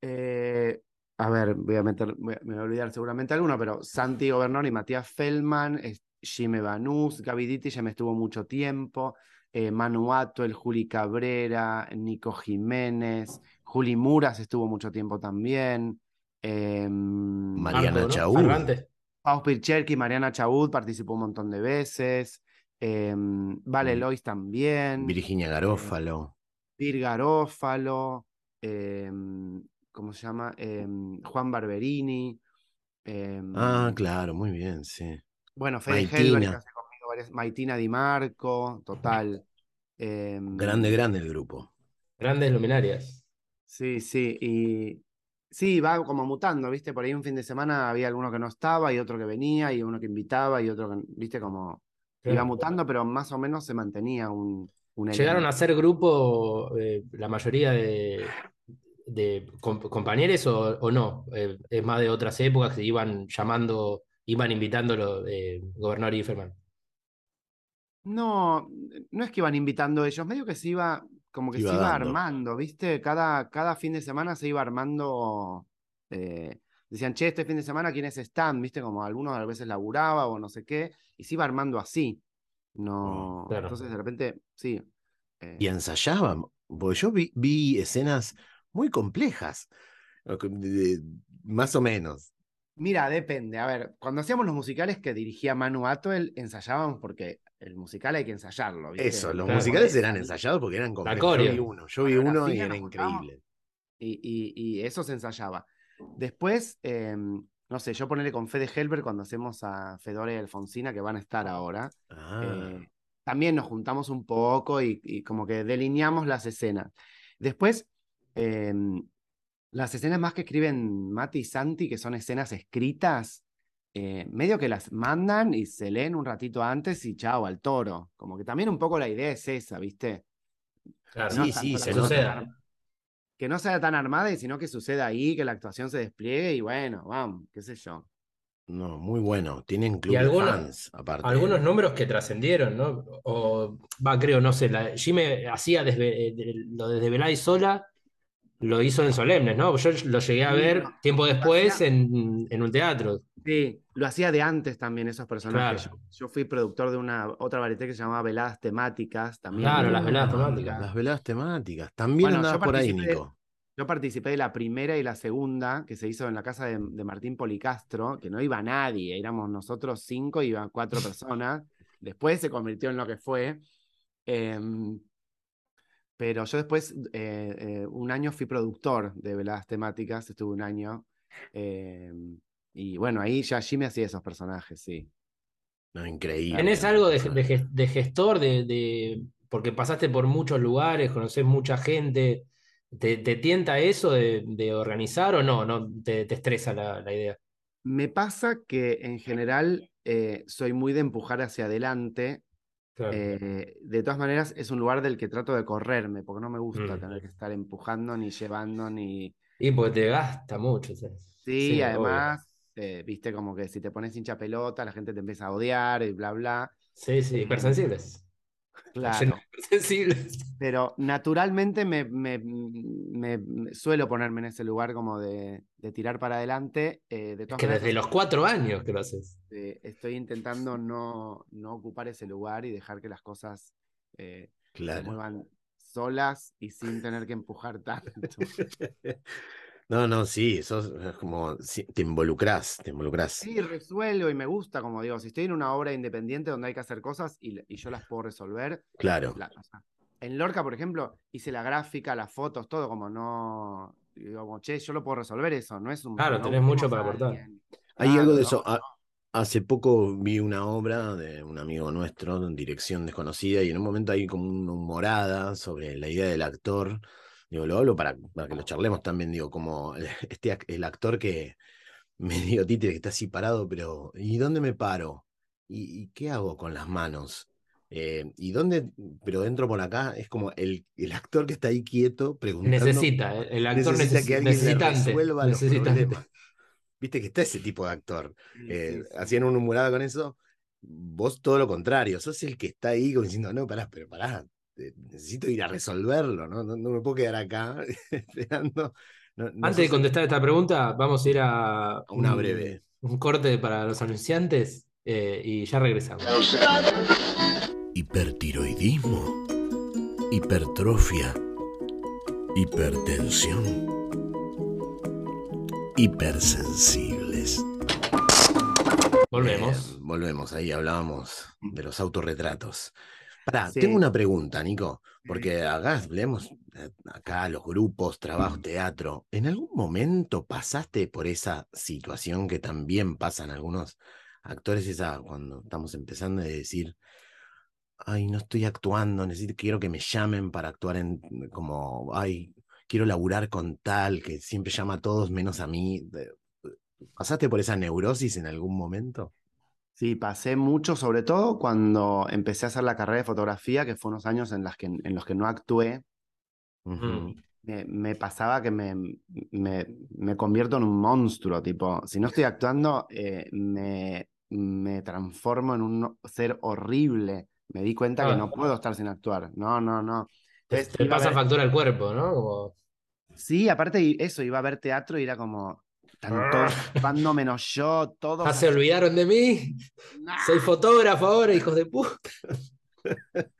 Eh, a ver, voy a meter, me voy a olvidar seguramente alguno, pero Santi Gobernón y Matías Feldman, Jimmy Banús, Gaby ya me estuvo mucho tiempo, eh, Manuato, el Juli Cabrera, Nico Jiménez, Juli Muras estuvo mucho tiempo también. Eh, Mariana Chaud. Pau Pircherki, Mariana Chaud participó un montón de veces. Eh, vale mm. Lois también. Virginia Garófalo. Vir Garófalo. ¿Cómo se llama? Juan Barberini. ah, claro, muy bien, sí. Bueno, Fede Helber, Maitina Di Marco, total. grande, grande el grupo. Grandes luminarias. Sí, sí. Y Sí, va como mutando, ¿viste? Por ahí un fin de semana había alguno que no estaba y otro que venía y uno que invitaba y otro que, ¿viste? Como iba mutando, pero más o menos se mantenía un... ¿Llegaron a ser grupo eh, la mayoría de, de compañeros o, no? Eh, es más de otras épocas que iban llamando, iban invitándolo eh, Gobernador y Ferman. No, no es que iban invitando ellos, medio que se iba, como que se iba armando, ¿viste? Cada, cada fin de semana se iba armando. Eh, decían, che, este fin de semana, ¿quiénes están? ¿Viste? Como algunos a veces laburaba o no sé qué, y se iba armando así. No. Entonces, de repente, sí. Eh. Y ensayaban, porque yo vi, vi escenas muy complejas, más o menos. Mira, depende. A ver, cuando hacíamos los musicales que dirigía Manu Atoel, ensayábamos porque el musical hay que ensayarlo. Eso, los musicales eran ensayados porque eran como Yo vi uno, yo vi uno y era increíble. Y, eso se ensayaba. Después, em, no sé, yo ponerle con Fede Helber cuando hacemos a Fedora y Alfonsina, que van a estar ahora. Ah. Eh, también nos juntamos un poco y, como que delineamos las escenas. Después, em, las escenas más que escriben Mati y Santi, que son escenas escritas, eh, medio que las mandan y se leen un ratito antes y chao, al toro. Como que también un poco la idea es esa, ¿viste? Claro, sí, sí, se suceda. Que no sea tan armada, y sino que suceda ahí, que la actuación se despliegue y bueno, vamos, qué sé yo. No, muy bueno. Tienen club algunos, fans, aparte. Algunos números que trascendieron, ¿no? O, va, creo, no sé, la, Jimmy hacía desde, eh, lo desde Belay sola lo hizo en Solemnes, ¿no? Yo lo llegué a ver tiempo después en, en, un teatro. Sí, lo hacía de antes también esos personajes. Yo, fui productor de una otra varieté que se llamaba Veladas Temáticas. También claro, las veladas temáticas. Las veladas temáticas. También andaba por ahí, Nico. Yo participé de la primera y la segunda que se hizo en la casa de, Martín Policastro, que no iba nadie, éramos nosotros cinco, y iban cuatro personas. Después se convirtió en lo que fue. Em, pero yo después, eh, eh, un año fui productor de veladas temáticas, estuve un año. Em, y bueno, ahí ya me hacía esos personajes, sí. No, increíble. ¿Tenés algo de, gestor, de, porque pasaste por muchos lugares, conoces mucha gente? ¿Te, tienta eso de, organizar o no? ¿No te, estresa la, idea? Me pasa que en general eh, soy muy de empujar hacia adelante Claro. Eh, de todas maneras, es un lugar del que trato de correrme, porque no me gusta Mm. tener que estar empujando, ni llevando, ni... Y porque te gasta mucho. ¿sabes? Sí, Sí, además, eh, viste como que si te pones hincha pelota, la gente te empieza a odiar y bla, bla. Sí, sí, hipersensibles. Claro. Pero naturalmente me, me- me- me suelo ponerme en ese lugar como de, de tirar para adelante. eh, de Es todas que maneras, desde los cuatro años que lo haces. eh, estoy intentando no, no ocupar ese lugar y dejar que las cosas eh, se muevan solas y sin tener que empujar tanto. No, no, sí, sos es como sí, te involucrás, te involucrás. Sí, resuelvo y me gusta, como digo, si estoy en una obra independiente donde hay que hacer cosas y, y yo las puedo resolver. Claro. la- o sea, en Lorca, por ejemplo, hice la gráfica, las fotos, todo como no. Digo, como, che, yo lo puedo resolver eso, no es un. Claro, no tenés mucho para aportar. Hay Claro, algo de no, eso. no. Hace poco vi una obra de un amigo nuestro, en dirección desconocida, y en un momento hay como una humorada sobre la idea del actor. Digo, lo hablo para, para que lo charlemos también, digo, como el- este, el actor que medio títere que está así parado, pero ¿y dónde me paro? ¿Y, y qué hago con las manos? Eh, ¿y dónde? Pero entro por acá, es como el, el actor que está ahí quieto preguntando. Necesita, eh, el actor necesita neces- que alguien le resuelva los problemas. Viste que está ese tipo de actor. Eh, hacían una humorada con eso. Vos todo lo contrario, sos el que está ahí como diciendo, no, pará, pero pará, necesito ir a resolverlo, ¿no? No, no me puedo quedar acá esperando. No- no Antes sos de contestar esta pregunta, vamos a ir a una un- breve. un corte para los anunciantes eh, y ya regresamos. Hipertiroidismo, hipertrofia, hipertensión, hipersensibles. Volvemos. Eh, volvemos, ahí hablábamos de los autorretratos. Pará, Sí. tengo una pregunta, Nico, porque acá leemos eh, acá los grupos, trabajo, teatro. ¿En algún momento pasaste por esa situación que también pasan algunos actores, esa cuando estamos empezando a decir, ay, no estoy actuando, necesito, quiero que me llamen para actuar en como, ay, quiero laburar con tal, que siempre llama a todos menos a mí. De- ¿Pasaste por esa neurosis en algún momento? Sí, pasé mucho, sobre todo cuando empecé a hacer la carrera de fotografía, que fue unos años en, las que, en los que no actué. Mm. Me, me pasaba que me, me, me convierto en un monstruo, tipo, si no estoy actuando, eh, me, me transformo en un ser horrible. Me di cuenta que Ah. no puedo estar sin actuar. No, no, no. Te, Entonces, te pasa ver- factura al cuerpo, ¿no? Como, Sí, aparte eso, iba a ver teatro y era como, están todos actuando menos yo, todos. ¿Ah, se olvidaron de mí? Soy fotógrafo ahora, hijos de puta.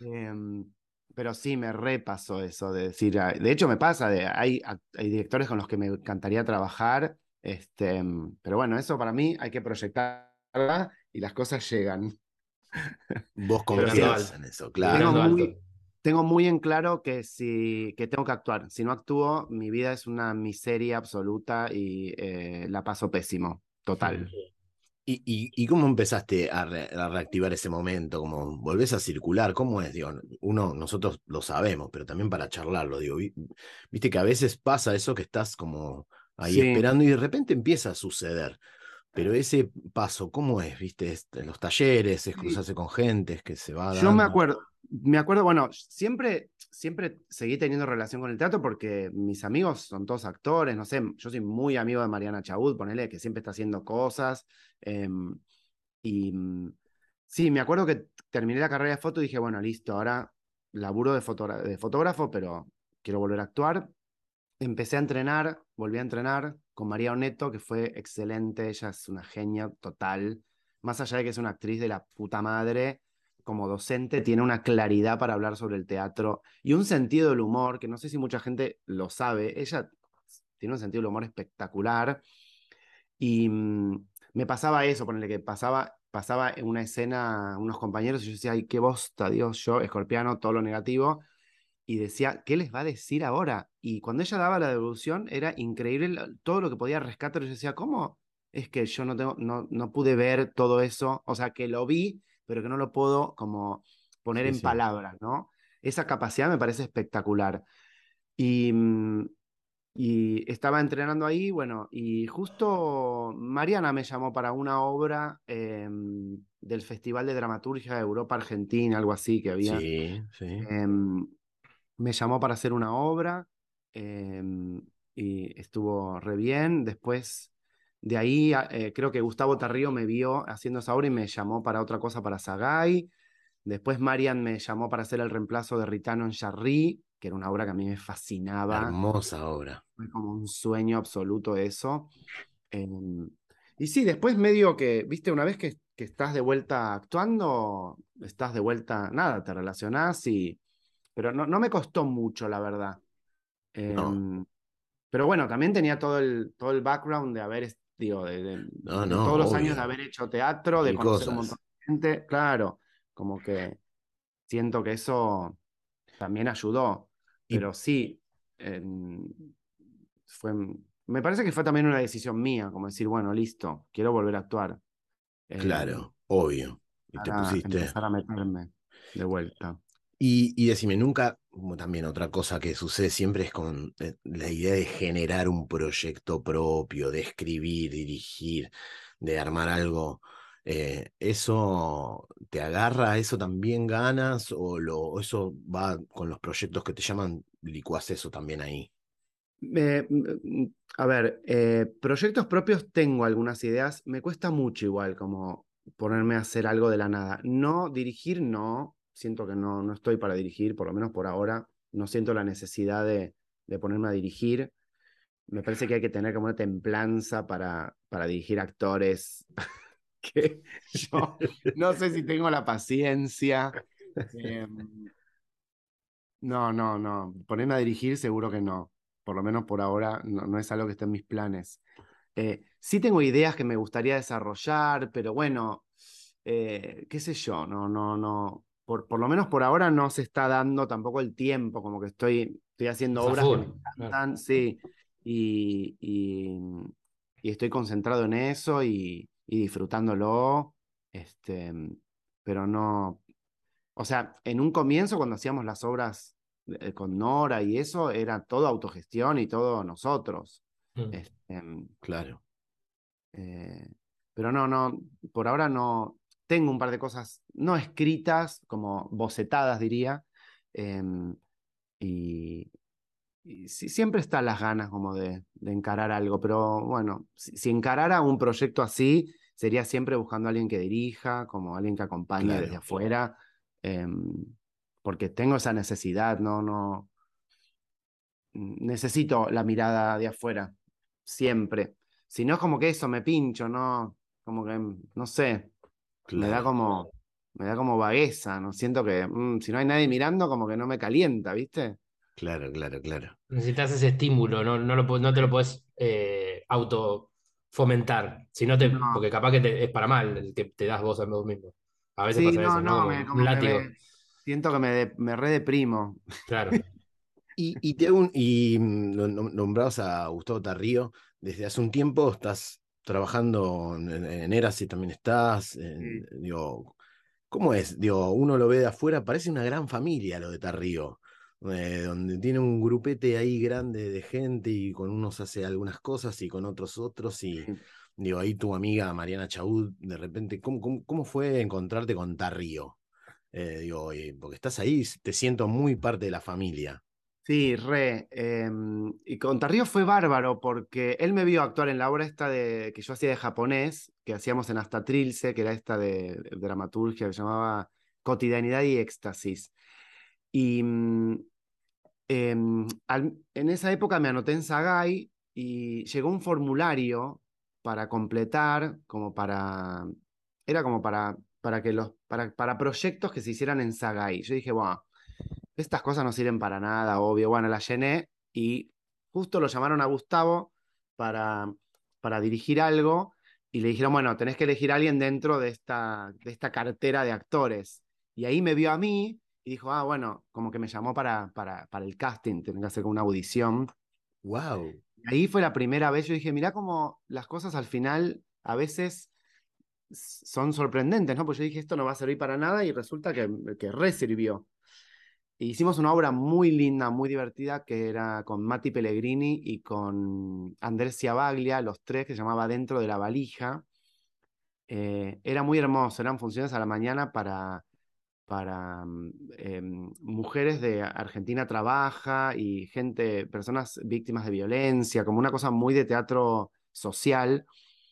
Em, pero sí, me repasó eso de decir, ah, de hecho me pasa, de, hay, hay directores con los que me encantaría trabajar, este, pero bueno, eso para mí hay que proyectarla y las cosas llegan. Vos alto. en eso, claro. Muy. Tengo muy en claro que si que tengo que actuar, si no actúo, mi vida es una miseria absoluta y eh, la paso pésimo, total. ¿Y, y, y cómo empezaste a, re- a reactivar ese momento? Como volvés a circular, ¿cómo es? Digo, uno, nosotros lo sabemos, pero también para charlarlo, digo, vi- viste que a veces pasa eso que estás como ahí Sí. esperando y de repente empieza a suceder. Pero ese paso, ¿cómo es? ¿Viste? Es en los talleres, es Sí. cruzarse con gente, es que se va Yo me dando. acuerdo, me acuerdo, bueno, siempre, siempre seguí teniendo relación con el teatro porque mis amigos son todos actores, no sé, yo soy muy amigo de Mariana Chaud, ponele, que siempre está haciendo cosas. em, y sí, me acuerdo que terminé la carrera de foto y dije, bueno, listo, ahora laburo de, de fotógrafo, pero quiero volver a actuar. Empecé a entrenar, volví a entrenar con María Oneto, que fue excelente, ella es una genia total, más allá de que es una actriz de la puta madre, como docente tiene una claridad para hablar sobre el teatro y un sentido del humor que no sé si mucha gente lo sabe. Ella tiene un sentido del humor espectacular y mm, me pasaba eso, ponerle que pasaba, pasaba en una escena unos compañeros y yo decía, ay, qué bosta, Dios, yo, escorpiano, todo lo negativo. Y decía, ¿qué les va a decir ahora? Y cuando ella daba la devolución, era increíble todo lo que podía rescatar. Yo decía, ¿cómo es que yo no, tengo, no, no pude ver todo eso? O sea, que lo vi, pero que no lo puedo como poner Sí, en sí. palabras, ¿no? Esa capacidad me parece espectacular. Y, mm, y estaba entrenando ahí, bueno, y justo Mariana me llamó para una obra em, del Festival de Dramaturgia de Europa Argentina, algo así que había. Sí, sí. Em, me llamó para hacer una obra em, y estuvo re bien. Después de ahí, eh, creo que Gustavo Tarrío me vio haciendo esa obra y me llamó para otra cosa para Sagay. Después Marian me llamó para hacer el reemplazo de Ritano en Charry, que era una obra que a mí me fascinaba. Hermosa obra. Fue como un sueño absoluto eso. Em, y sí, después medio que, viste, una vez que, que, estás de vuelta actuando, estás de vuelta, nada, te relacionás y... Pero no, no me costó mucho, la verdad. No. Em, pero bueno, también tenía todo el, todo el background de haber, digo, de, de- No, de no, todos los años de haber hecho teatro, de conocer un cosas. montón de gente. Claro, como que siento que eso también ayudó. Y- Pero sí, fue, me parece que fue también una decisión mía, como decir, bueno, listo, quiero volver a actuar. Em, Claro, obvio. Y te pusiste. empezar a meterme de vuelta. Y, y decime, nunca, también otra cosa que sucede siempre es con eh, la idea de generar un proyecto propio, de escribir, dirigir, de armar algo. eh, ¿eso te agarra? ¿Eso también ganas? ¿O lo, eso va con los proyectos que te llaman? ¿Licuás eso también ahí? Eh, mm, a ver, eh, proyectos propios tengo algunas ideas. Me cuesta mucho igual como ponerme a hacer algo de la nada. No, dirigir no. Siento que no, no estoy para dirigir, por lo menos por ahora. No siento la necesidad de, de ponerme a dirigir. Me parece que hay que tener como una templanza para, para dirigir actores que yo no sé si tengo la paciencia. Em, no, no, no. Ponerme a dirigir seguro que no. Por lo menos por ahora no, no es algo que esté en mis planes. Eh, sí tengo ideas que me gustaría desarrollar, pero bueno, eh, qué sé yo, no, no, no. Por, por lo menos por ahora no se está dando tampoco el tiempo, como que estoy, estoy haciendo obras que me claro. encantan, sí, y, y, y estoy concentrado en eso y, y disfrutándolo, este, pero no, o sea, en un comienzo cuando hacíamos las obras eh, con Nora y eso, era todo autogestión y todo nosotros. Mm. Este, Claro. eh, pero no, no, por ahora no. Tengo un par de cosas no escritas, como bocetadas, diría. em, y siempre están las ganas como de, de encarar algo, pero bueno, si, si encarara un proyecto así, sería siempre buscando a alguien que dirija, como alguien que acompañe Claro. desde afuera, em, porque tengo esa necesidad, no, no. Necesito la mirada de afuera, siempre. Si no es como que eso me pincho, no, como que, no sé, me da como, me da como vagueza, ¿no? Siento que mm, si no hay nadie mirando, como que no me calienta, ¿viste? Claro, claro, claro. Necesitas ese estímulo, no, no, lo, no te lo puedes eh, auto fomentar, si no te, No. porque capaz que te- es para mal el que te das vos a vos mismo. A veces Sí, pasa no, eso, ¿no? no, Como me, como que látigo. me- siento que me, de- me redeprimo. Claro. Y, y, te un- y mm, lo nom- nombrabas a Gustavo Tarrío, desde hace un tiempo estás trabajando en, en- y también estás, en- digo, ¿cómo es? Digo, uno lo ve de afuera, parece una gran familia lo de Tarrío, eh, donde tiene un grupete ahí grande de gente y con unos hace algunas cosas y con otros otros y Sí. digo, ahí tu amiga Mariana Chaud, de repente, ¿cómo, cómo, cómo fue encontrarte con Tarrío? Eh, digo, porque estás ahí, te siento muy parte de la familia. Sí, re. em, y con Tarrío fue bárbaro porque él me vio actuar en la obra esta de, que yo hacía de japonés, que hacíamos en Hasta Trilce, que era esta de, dramaturgia que se llamaba Cotidianidad y Éxtasis. Y al- en esa época me anoté en Sagay y llegó un formulario para completar, como para. Era como para, para que los. Para, para proyectos que se hicieran en Sagay. Yo dije, bueno, estas cosas no sirven para nada, obvio. Bueno, la llené y justo lo llamaron a Gustavo para, para dirigir algo y le dijeron, bueno, tenés que elegir a alguien dentro de esta, de esta cartera de actores. Y ahí me vio a mí y dijo, ah, bueno, como que me llamó para, para, para el casting, tenía que hacer como una audición. ¡Wow! Ahí fue la primera vez, yo dije, mirá cómo las cosas al final a veces son sorprendentes, ¿no? Pues yo dije, esto no va a servir para nada y resulta que, que re sirvió. Hicimos una obra muy linda, muy divertida, que era con Mati Pellegrini y con Andrés Ciabaglia, los tres, que se llamaba Dentro de la Valija. Eh, era muy hermoso, eran funciones a la mañana para, para mm, em, mujeres de Argentina Trabaja y gente, personas víctimas de violencia, como una cosa muy de teatro social.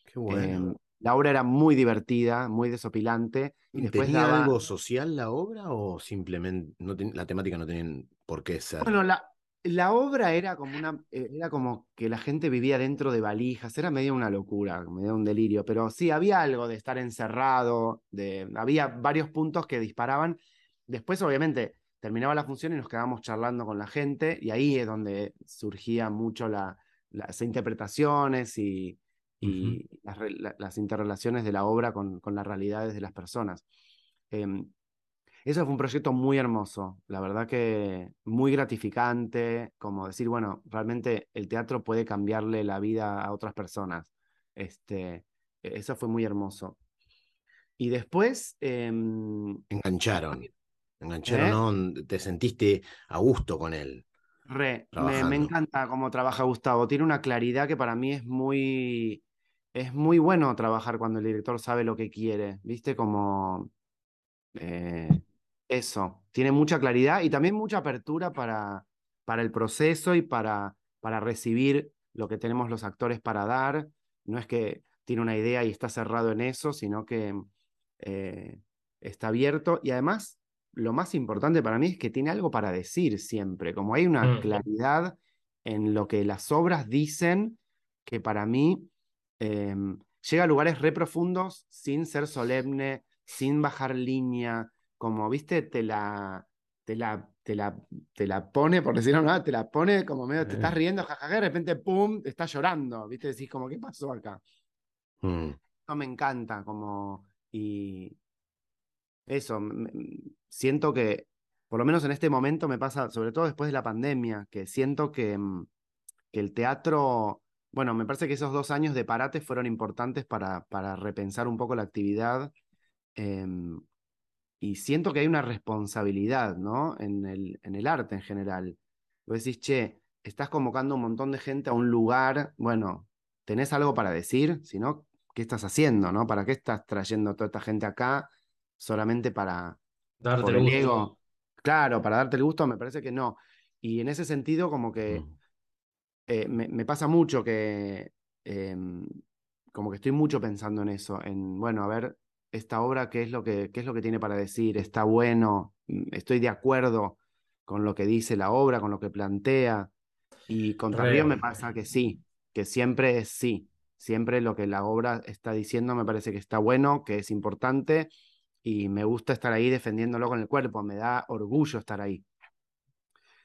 Qué bueno. Em, la obra era muy divertida, muy desopilante. Y después ¿Tenía daba- algo social la obra o simplemente no ten- la temática no tenía por qué ser? Bueno, la, la obra era como una, eh, era como que la gente vivía dentro de valijas, era medio una locura, medio un delirio, pero sí, había algo de estar encerrado, de, había varios puntos que disparaban. Después, obviamente, terminaba la función y nos quedábamos charlando con la gente, y ahí es donde surgía mucho la, las interpretaciones y, y la- las interrelaciones de la obra con, con las realidades de las personas. Em, eso fue un proyecto muy hermoso, la verdad que muy gratificante, como decir, bueno, realmente el teatro puede cambiarle la vida a otras personas. Este, e- eso fue muy hermoso. Y después, em, Engancharon. Engancharon, ¿no? Te sentiste a gusto con él. Re, me, me encanta cómo trabaja Gustavo. Tiene una claridad que para mí es muy, es muy bueno trabajar cuando el director sabe lo que quiere, ¿viste? Como eh, eso. Tiene mucha claridad y también mucha apertura para, para el proceso y para, para recibir lo que tenemos los actores para dar. No es que tiene una idea y está cerrado en eso, sino que eh, está abierto y además lo más importante para mí es que tiene algo para decir siempre, como hay una Mm. claridad en lo que las obras dicen que para mí em, llega a lugares re profundos sin ser solemne, sin bajar línea, como, viste, te la, te la, te la, te la pone, por decirlo nada, te la pone como medio, te estás Eh. riendo, jajaja, de repente, pum, te estás llorando, viste, decís como, ¿qué pasó acá? Mm. Eso me encanta, como, y eso, m- m- siento que, por lo menos en este momento me pasa, sobre todo después de la pandemia, que siento que, mm, que el teatro, bueno, me parece que esos dos años de parate fueron importantes para, para repensar un poco la actividad, em, y siento que hay una responsabilidad, ¿no? En el, en el arte en general. Vos decís, che, estás convocando un montón de gente a un lugar, bueno, ¿tenés algo para decir? Si no, ¿qué estás haciendo, no? ¿Para qué estás trayendo toda esta gente acá solamente para, Darte el el gusto. ego? Claro, para darte el gusto, me parece que no. Y en ese sentido, como que Mm. Eh, me, me pasa mucho que em, como que estoy mucho pensando en eso, en, bueno, a ver, esta obra, ¿qué es lo que, qué es lo que tiene para decir? ¿Está bueno? Mm, ¿Estoy de acuerdo con lo que dice la obra, con lo que plantea? Y con. Tarrío me pasa que sí, que siempre es sí. Siempre lo que la obra está diciendo me parece que está bueno, que es importante y me gusta estar ahí defendiéndolo con el cuerpo, me da orgullo estar ahí.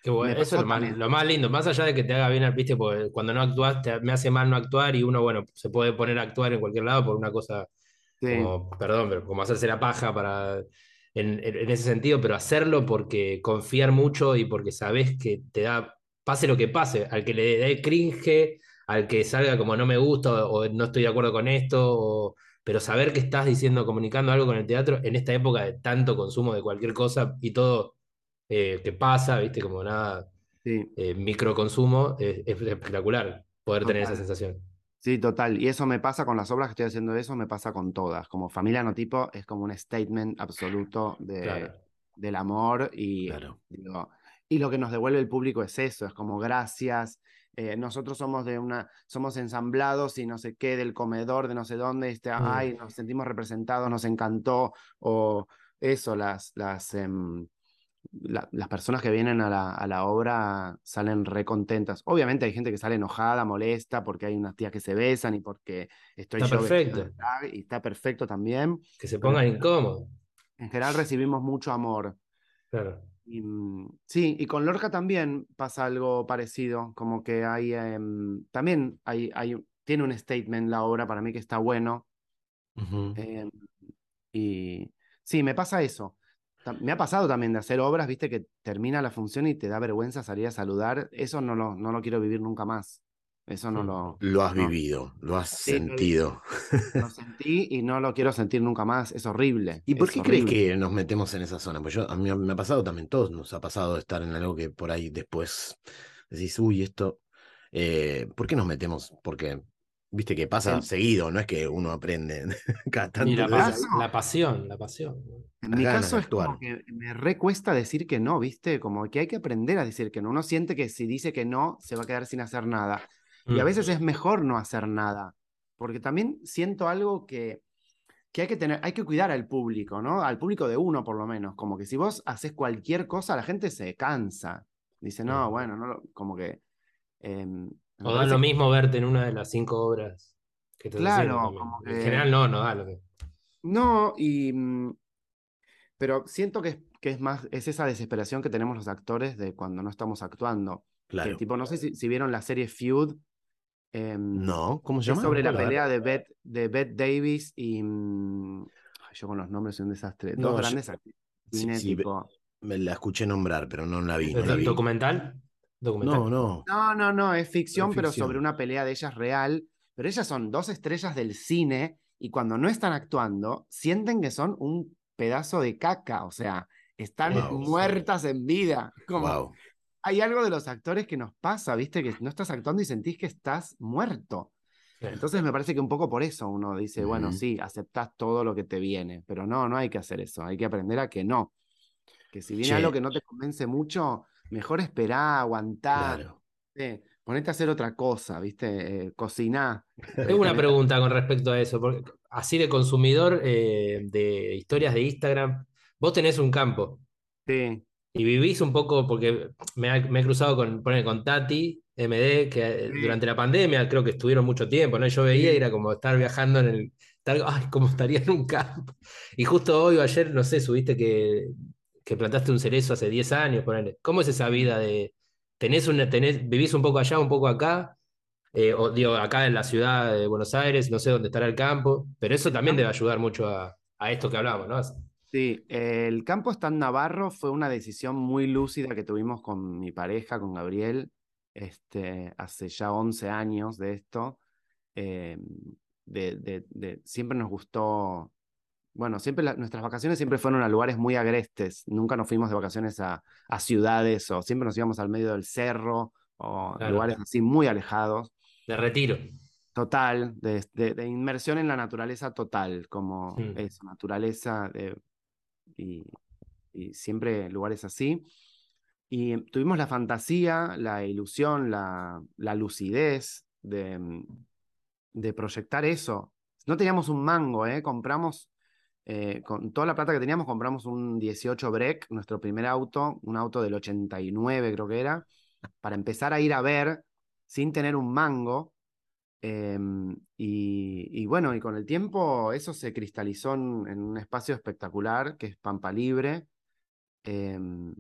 Qué bueno, eso es lo más, también. lo más lindo, más allá de que te haga bien, viste, porque cuando no actúas te- me hace mal no actuar y uno, bueno, se puede poner a actuar en cualquier lado por una cosa Sí, como, perdón, pero como hacerse la paja para, en, en- en ese sentido, pero hacerlo porque confiar mucho y porque sabes que te da, pase lo que pase, al que le dé cringe, al que salga como no me gusta o, o no estoy de acuerdo con esto, o- pero saber que estás diciendo, comunicando algo con el teatro en esta época de tanto consumo de cualquier cosa y todo eh, que pasa, viste, como nada, sí. eh, microconsumo, es espectacular poder tener esa sensación. Sí, total. Y eso me pasa con las obras que estoy haciendo, eso me pasa con todas. Como Familia No Tipo es como un statement absoluto de, Claro. del amor y, Claro. digo, y lo que nos devuelve el público es eso, es como gracias. eh, nosotros somos de una, somos ensamblados y no sé qué, del comedor, de no sé dónde, este, Mm. ay, nos sentimos representados, nos encantó, o eso, las, las, em, la- las personas que vienen a la, a la obra salen re contentas. Obviamente hay gente que sale enojada, molesta, porque hay unas tías que se besan y porque estoy Está yo perfecto. y está perfecto también. Que se pongan incómodos. En general recibimos mucho amor. Claro. Y, mm, sí, y con Lorca también pasa algo parecido, como que hay, em, también hay, hay, tiene un statement la obra para mí que está bueno. Em, y sí, me pasa eso. Me ha pasado también de hacer obras, viste, que termina la función y te da vergüenza salir a saludar. Eso no lo, no lo quiero vivir nunca más. Eso no Sí. lo, Lo has no. vivido, lo has Sí, sentido. lo sentí y no lo quiero sentir nunca más. Es horrible. ¿Y por qué crees que nos metemos en esa zona? Pues yo, a mí me ha pasado también, todos nos ha pasado estar en algo que por ahí después decís, uy, esto, eh, ¿por qué nos metemos? Porque, viste que pasa seguido, no es que uno aprende cada tanto. Y la, de pasión, la pasión. En las mi caso es como que me recuesta decir que no, ¿viste? Como que hay que aprender a decir que no. Uno siente que si dice que no, se va a quedar sin hacer nada. Y a Mm. veces es mejor no hacer nada, porque también siento algo que, que hay que tener, hay que cuidar al público, ¿no? Al público de uno por lo menos, como que si vos haces cualquier cosa, la gente se cansa. Dice, no, Mm. bueno, no, lo- como que... em, me O da lo que- mismo verte en una de las cinco obras que te Claro, como En que- general no, no da lo que. No, y... mm, Pero siento que es, que es más, es esa desesperación que tenemos los actores de cuando no estamos actuando. Que Claro. tipo, no sé si, si vieron la serie Feud. em, No, ¿cómo se Es llama? sobre la pelea de Beth, de Beth Davis y. mm, ay, yo con los nombres soy un desastre. No, Dos yo- grandes actrices. Sí, Me la escuché nombrar, pero no la vi. No, la vi. ¿Documental? ¿Documental? no, no. No, no, no, es ficción, Es pero sobre una pelea de ellas real. Pero ellas son dos estrellas del cine y cuando no están actuando, sienten que son un pedazo de caca. O sea, están Wow, sí. muertas en vida. Como, Wow. Hay algo de los actores que nos pasa, ¿viste? Que no estás actuando y sentís que estás muerto. Sí. Entonces me parece que un poco por eso uno dice, bueno, sí, aceptás todo lo que te viene, pero no, no hay que hacer eso, hay que aprender a que no. Que si viene algo que no te convence mucho, mejor esperá, aguantá, Claro. eh, ponete a hacer otra cosa, ¿viste? Eh, cociná. Tengo una pregunta con respecto a eso, porque así de consumidor eh, de historias de Instagram, vos tenés un campo Sí, y vivís un poco, porque me, ha- me he cruzado con, ponele, con Tati, MD, que eh, Sí. durante la pandemia creo que estuvieron mucho tiempo, ¿no? Yo veía y era como estar viajando en el, estar, ay, como estaría en un campo. Y justo hoy o ayer, no sé, subiste que, que plantaste un cerezo hace 10 años, ponele. ¿Cómo es esa vida de, tenés una, tenés, vivís un poco allá, un poco acá? Eh, o digo, acá en la ciudad de Buenos Aires, no sé dónde estará el campo, pero eso también debe ayudar mucho a, a esto que hablamos, ¿no? sí. El campo está en Navarro fue una decisión muy lúcida que tuvimos con mi pareja, con Gabriel, este, hace ya 11 años de esto. eh, de, de- siempre nos gustó, bueno, siempre la- nuestras vacaciones siempre fueron a lugares muy agrestes, nunca nos fuimos de vacaciones a, a ciudades o siempre nos íbamos al medio del cerro o Claro. lugares así muy alejados. De retiro. Total, de, de- de inmersión en la naturaleza total, como Mm. eso, naturaleza eh, y, y siempre lugares así. Y tuvimos la fantasía, la ilusión, la, la lucidez de, mm, de proyectar eso. No teníamos un mango, ¿eh? Compramos, eh, con toda la plata que teníamos, compramos un 18 Break, nuestro primer auto, un auto del 89 creo que era, para empezar a ir a ver sin tener un mango. Em, y, y bueno, y con el tiempo eso se cristalizó en, en un espacio espectacular que es Pampa Libre. em,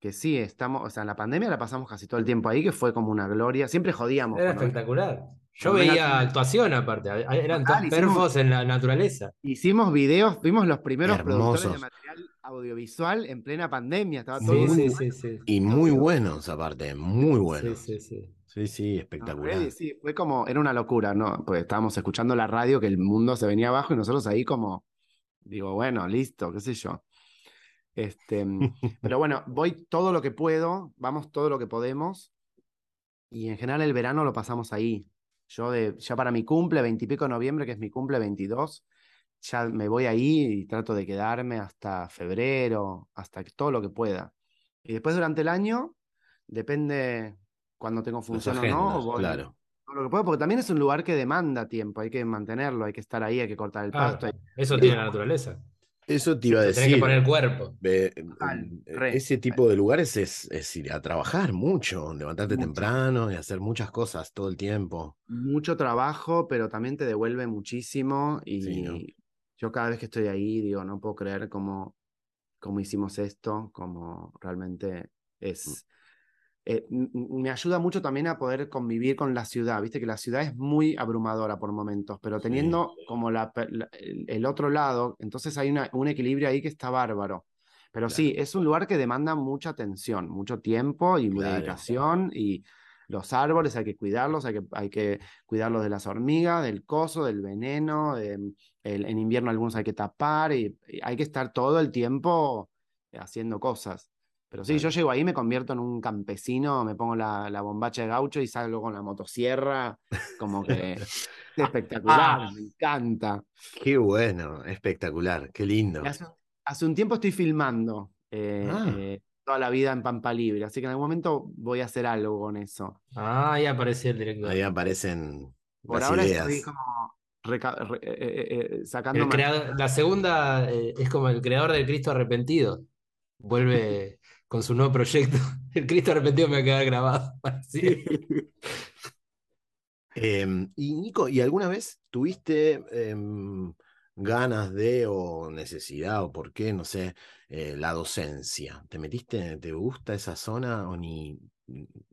que sí, estamos, o sea, en la pandemia la pasamos casi todo el tiempo ahí, que fue como una gloria. Siempre jodíamos. Era espectacular. Yo veía actuación aparte, eran Total, todos hicimos- perfos en la naturaleza. Hicimos videos, fuimos los primeros productores de material audiovisual en plena pandemia. Estaba Sí, todo sí, sí, sí. Y muy buenos, aparte, muy buenos. Sí, sí, sí. Sí, sí, No, espectacular. ready, sí, fue como, era una locura, ¿no? Pues estábamos escuchando la radio que el mundo se venía abajo y nosotros ahí como, digo, bueno, listo, qué sé yo. Este, pero bueno, voy todo lo que puedo, vamos todo lo que podemos y en general el verano lo pasamos ahí. Yo de, ya para mi cumple, veintipico de noviembre, que es mi cumple 22, ya me voy ahí y trato de quedarme hasta febrero, hasta que- todo lo que pueda. Y después durante el año, depende cuando tengo función o no, voy claro. todo lo que puedo, porque también es un lugar que demanda tiempo, hay que mantenerlo, hay que estar ahí, hay que cortar el Claro, pasto. hay- eso tiene la naturaleza. Eso te iba a Tenés decir. que poner cuerpo. Eh, re. ese tipo de lugares es, es ir a trabajar mucho, levantarte Mucho. temprano y hacer muchas cosas todo el tiempo. Mucho trabajo, pero también te devuelve muchísimo y Sí, ¿no? yo cada vez que estoy ahí digo, no puedo creer cómo, cómo hicimos esto, cómo realmente es... eh, me ayuda mucho también a poder convivir con la ciudad, viste que la ciudad es muy abrumadora por momentos, pero Sí. teniendo como la, per- la- el, el otro lado, entonces hay una- un equilibrio ahí que está bárbaro. Pero Claro. sí, es un lugar que demanda mucha atención, mucho tiempo y Claro. dedicación y los árboles hay que cuidarlos, hay que, hay que cuidarlos de las hormigas, del coso, del veneno, de- el- en invierno algunos hay que tapar y, y hay que estar todo el tiempo haciendo cosas. Pero sí, yo llego ahí, me convierto en un campesino, me pongo la, la bombacha de gaucho y salgo con la motosierra, como que es espectacular, me encanta. Qué bueno, espectacular, qué lindo. Hace, hace un tiempo estoy filmando eh, Ah. eh, toda la vida en Pampa Libre, así que en algún momento voy a hacer algo con eso. Ah, ahí apareció el director. Ahí aparecen Por las ahora ideas. estoy como reca- re- eh, sacando El más- creador- la segunda es como el creador del Cristo arrepentido. Vuelve con su nuevo proyecto. El Cristo arrepentido me va a quedar grabado. Sí. Em, y Nico, ¿y alguna vez tuviste em, ganas de o necesidad o por qué, no sé, eh, la docencia? ¿Te metiste, te gusta esa zona o ni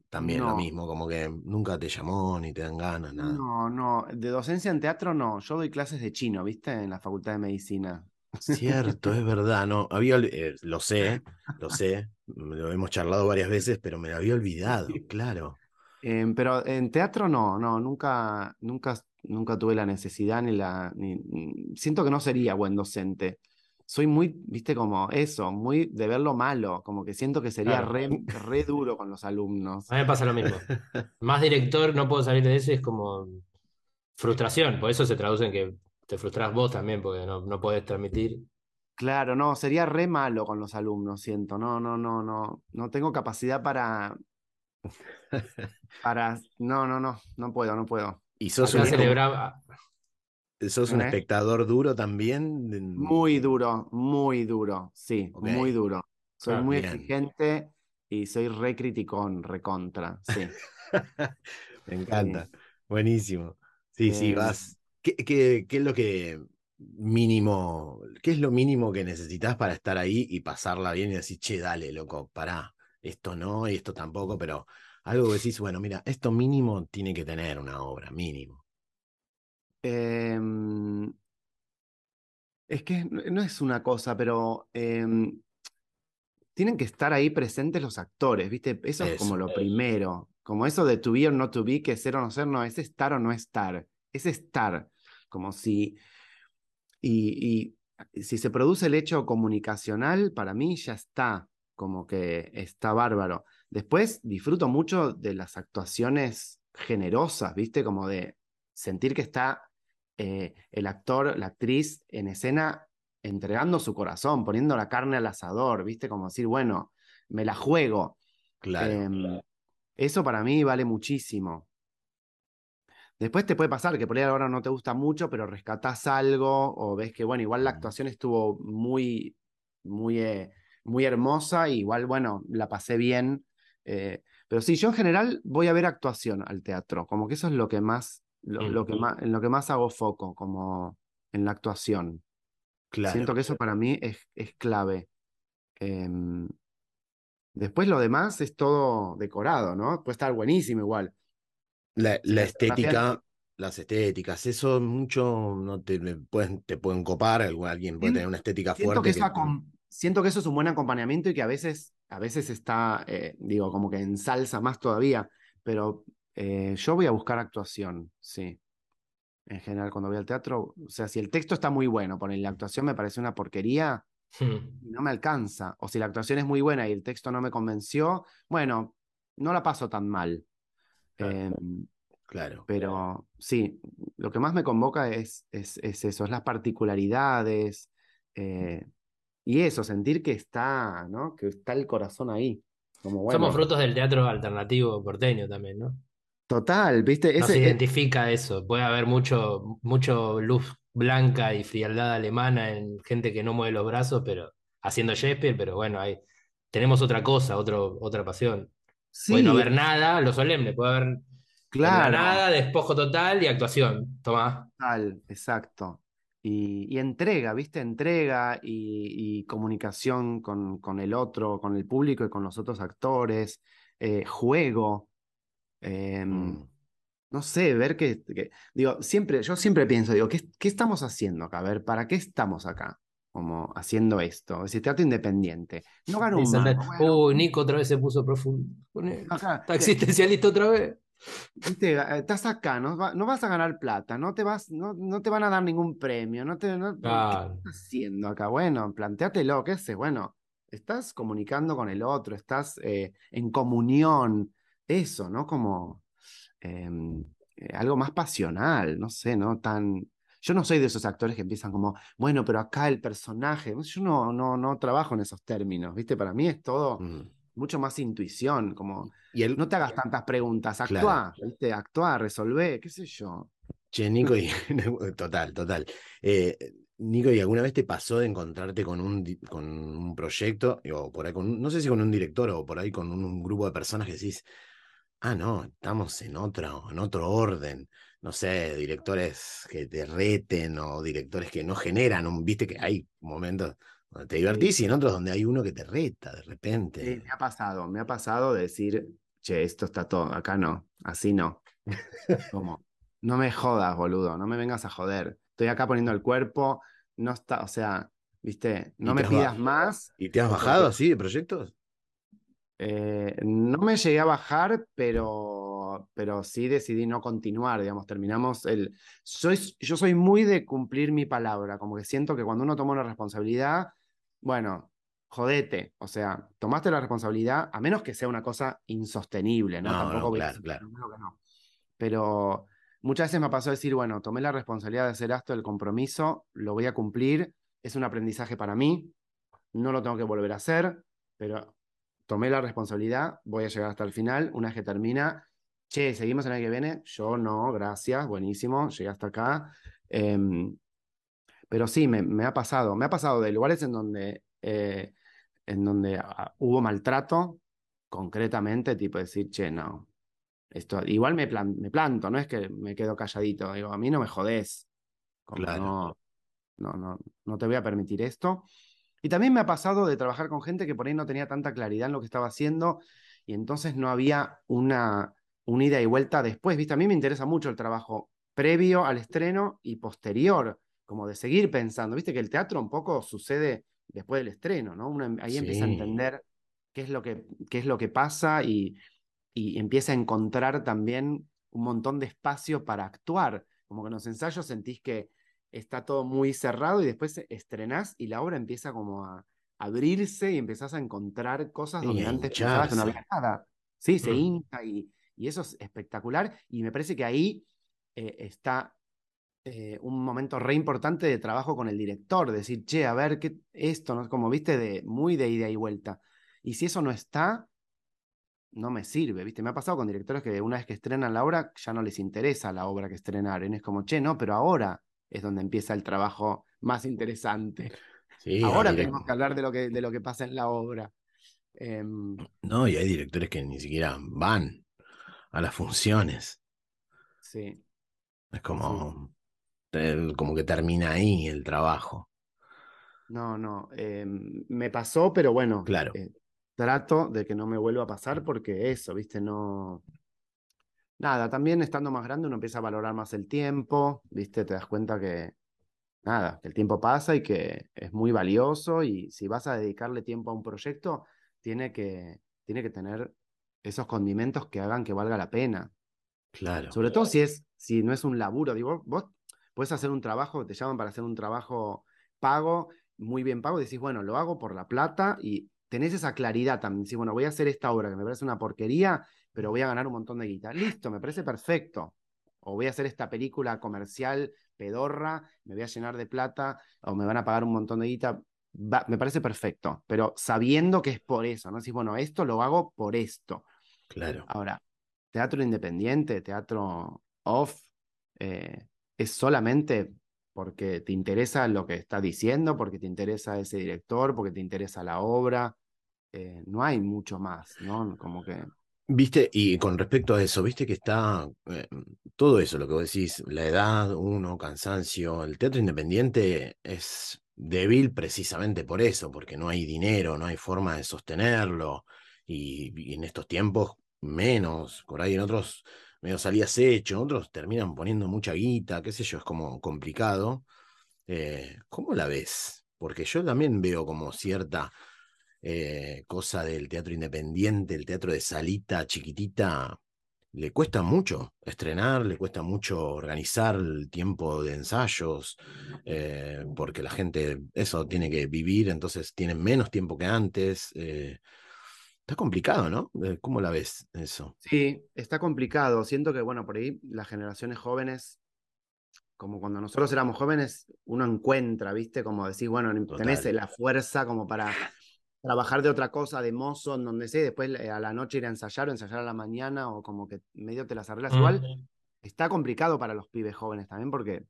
también lo mismo, como que nunca te llamó ni te dan ganas, nada? No, no, de docencia en teatro no, yo doy clases de chino, ¿viste? En la Facultad de Medicina. Cierto, es verdad, no, había, eh, lo sé, lo sé, lo hemos charlado varias veces, pero me lo había olvidado, claro. Em, pero en teatro no, no, nunca, nunca, nunca tuve la necesidad ni la, ni, ni- siento que no sería buen docente. Soy muy, viste, como eso, muy de ver lo malo, como que siento que sería Claro. re, re duro con los alumnos. A mí me pasa lo mismo. Más director, no puedo salir de eso, es como frustración. Por eso se traduce en que te frustras vos también, porque no, no podés transmitir. Claro, no, sería re malo con los alumnos, siento. No, no, no, no, no tengo capacidad para, para, no, no, no, no puedo, no puedo. ¿Y sos Acá un, celebraba. sos un ¿Eh? espectador duro también? Muy duro, muy duro, sí, muy duro. Soy Ah, muy bien. exigente y soy re criticón, recontra, sí. Me encanta. Buenísimo. Sí, sí, Eh, vas. ¿Qué, qué, qué es lo que mínimo, qué es lo mínimo que necesitas para estar ahí y pasarla bien y decir, che, dale, loco, pará, esto no y esto tampoco, pero algo que decís, bueno, mira, esto mínimo tiene que tener una obra, mínimo. Em, es que no no es una cosa, pero em, tienen que estar ahí presentes los actores, ¿viste? Eso es como lo primero. Como eso de to be or not to be, que ser o no ser, no, es estar o no estar. Es estar. Como si. Y, y si se produce el hecho comunicacional, para mí ya está. Como que está bárbaro. Después disfruto mucho de las actuaciones generosas, ¿viste? Como de sentir que está eh, el actor, la actriz en escena entregando su corazón, poniendo la carne al asador, ¿viste? Como decir, bueno, me la juego. Claro. Em, eso para mí vale muchísimo. Después te puede pasar que por ahí ahora no te gusta mucho, pero rescatás algo o ves que, bueno, igual la actuación estuvo muy, muy, eh, muy hermosa, y igual, bueno, la pasé bien. eh, pero sí, yo en general voy a ver actuación al teatro, como que eso es lo que más, lo, lo que más, en lo que más hago foco, como en la actuación. claro. Siento que eso para mí es, es clave. Em, después lo demás es todo decorado, ¿no? Puede estar buenísimo igual. La, estética, las estéticas, eso mucho no te pueden, te pueden copar, alguien puede tener una estética Siento fuerte. que, eso siento que eso es un buen acompañamiento y que a veces, a veces está, eh, digo, como que ensalza más todavía, pero eh, yo voy a buscar actuación, sí. En general, cuando voy al teatro, o sea, si el texto está muy bueno, poner la actuación me parece una porquería, Hmm. no me alcanza. O si la actuación es muy buena y el texto no me convenció, bueno, no la paso tan mal. Claro. Em, Claro. pero sí, lo que más me convoca es, es, es eso, es las particularidades eh, y eso, sentir que está, ¿no? Que está el corazón ahí. Como bueno, Somos frutos del teatro alternativo porteño también, ¿no? total, ¿viste? Ese, eh, identifica eso. Puede haber mucho, mucho luz blanca y frialdad alemana en gente que no mueve los brazos, pero haciendo Shakespeare, pero bueno, hay, tenemos otra cosa, otro, otra pasión. Puede no sí, haber nada, lo solemne, puede haber claro. nada, despojo total y actuación. Tomá. Total, exacto. Y, y entrega, ¿viste? Entrega y, y comunicación con, con el otro, con el público y con los otros actores, eh, juego. em, Mm. no sé, ver que, que- digo, siempre, yo siempre pienso, digo, ¿qué, qué estamos haciendo acá? A ver, ¿para qué estamos acá? Como haciendo esto. Es decir, teatro independiente. No gano un bueno, Uy, Nico otra vez se puso profundo. Está existencialista otra vez. viste, eh, estás acá, no, va- no vas a ganar plata, no te, vas, no, no te van a dar ningún premio, no te, no- Claro. ¿qué estás haciendo acá? Bueno, planteátelo, qué sé, bueno, estás comunicando con el otro, estás eh, en comunión, eso, ¿no? Como em, eh, algo más pasional, no sé, ¿no? Tan... Yo no soy de esos actores que empiezan como, bueno, pero acá el personaje, yo no, no, no trabajo en esos términos, ¿viste? Para mí es todo Mm. mucho más intuición, como, Y no te hagas tantas preguntas, Claro. actúa, ¿viste? Actúa, resolvé, qué sé yo. Che, Nico, y, total, total. Eh, Nico, ¿y alguna vez te pasó de encontrarte con un, con un proyecto, o por ahí con, no sé si con un director o por ahí con un, un grupo de personas que decís, ah, no, estamos en otro, en otro orden, no sé, directores que te reten o directores que no generan, un, viste que hay momentos donde te divertís y en otros donde hay uno que te reta de Sí, repente. me ha pasado, me ha pasado de decir, che, esto está todo, acá no, así no. Como, no me jodas, boludo, no me vengas a joder. Estoy acá poniendo el cuerpo, no está, o sea, viste, no me pidas más. ¿Y te has bajado así de proyectos? Eh, no me llegué a bajar, pero, pero sí decidí no continuar, digamos, terminamos el... Soy, yo soy muy de cumplir mi palabra, como que siento que cuando uno toma una responsabilidad, bueno, jodete, o sea, tomaste la responsabilidad, a menos que sea una cosa insostenible, ¿no? No, Tampoco no, voy a claro, claro. "No, que no". Pero muchas veces me pasó decir, bueno, tomé la responsabilidad de hacer esto, el compromiso, lo voy a cumplir, es un aprendizaje para mí, no lo tengo que volver a hacer, pero tomé la responsabilidad, voy a llegar hasta el final, una vez que termina, che, seguimos el año que viene, yo no, gracias, buenísimo, llegué hasta acá. Em, pero sí, me, me ha pasado, me ha pasado de lugares en donde, eh, en donde ah, hubo maltrato, concretamente, tipo decir, che, no, esto, igual me, plan- me planto, no es que me quedo calladito, digo, a mí no me jodés, como Claro. no, no, no, no te voy a permitir esto. Y también me ha pasado de trabajar con gente que por ahí no tenía tanta claridad en lo que estaba haciendo y entonces no había una, una ida y vuelta después, ¿viste? A mí me interesa mucho el trabajo previo al estreno y posterior, como de seguir pensando, ¿viste? Que el teatro un poco sucede después del estreno, ¿no? Uno em- ahí empieza a Sí. entender qué es lo que, qué es lo que pasa y, y empieza a encontrar también un montón de espacio para actuar. Como que en los ensayos sentís que está todo muy cerrado y después estrenás y la obra empieza como a abrirse y empezás a encontrar cosas Sí, donde a antes pensabas no había nada. Sí, se Mm. hincha y, y eso es espectacular y me parece que ahí eh, está eh, un momento re importante de trabajo con el director, decir, che, a ver, qué esto, ¿no? Como viste, de muy de ida y vuelta. Y si eso no está, no me sirve, ¿viste? Me ha pasado con directores que una vez que estrenan la obra ya no les interesa la obra que estrenaron. Es como, che, no, pero ahora es donde empieza el trabajo más interesante. Sí, ahora tenemos que hablar de lo que, de lo que pasa en la obra. Em, No, y hay directores que ni siquiera van a las funciones. sí, Es como, como que termina ahí el trabajo. no, no. em, me pasó, pero bueno, Claro. eh, trato de que no me vuelva a pasar porque eso, ¿viste? No. Nada, también estando más grande uno empieza a valorar más el tiempo, ¿viste? Te das cuenta que, nada, que el tiempo pasa y que es muy valioso y si vas a dedicarle tiempo a un proyecto, tiene que, tiene que tener esos condimentos que hagan que valga la pena. Claro. Sobre todo si es, si no es un laburo. Digo, vos puedes hacer un trabajo, te llaman para hacer un trabajo pago, muy bien pago, y decís, bueno, lo hago por la plata y tenés esa claridad también. Decís, bueno, voy a hacer esta obra que me parece una porquería, pero voy a ganar un montón de guita. Listo, me parece perfecto. O voy a hacer esta película comercial pedorra, me voy a llenar de plata, o me van a pagar un montón de guita. Va- me parece perfecto, pero sabiendo que es por eso, ¿no? Decís, bueno, esto lo hago por esto. Claro. Ahora, teatro independiente, teatro off, eh, es solamente porque te interesa lo que está diciendo, porque te interesa ese director, porque te interesa la obra. eh, no hay mucho más, ¿no? Como que. Viste, y con respecto a eso, viste que está eh, todo eso, lo que vos decís, la edad, uno, cansancio, el teatro independiente es débil precisamente por eso, porque no hay dinero, no hay forma de sostenerlo, y, y en estos tiempos menos, por ahí en otros medio salías hecho, otros terminan poniendo mucha guita, qué sé yo, es como complicado. Eh, ¿cómo la ves? porque yo también veo como cierta eh, cosa del teatro independiente, el teatro de salita chiquitita, le cuesta mucho estrenar, le cuesta mucho organizar el tiempo de ensayos, eh, porque la gente eso tiene que vivir, entonces tienen menos tiempo que antes. Eh, está complicado, ¿no? Eh, ¿Cómo la ves eso? Sí, está complicado. Siento que, bueno, por ahí las generaciones jóvenes, como cuando nosotros éramos jóvenes, uno encuentra, ¿viste? Como decir, bueno, tenés Total. la fuerza como para trabajar de otra cosa, de mozo, en donde sé, después eh, a la noche ir a ensayar o ensayar a la mañana o como que medio te las arreglas Mm. igual. Está complicado para los pibes jóvenes también porque,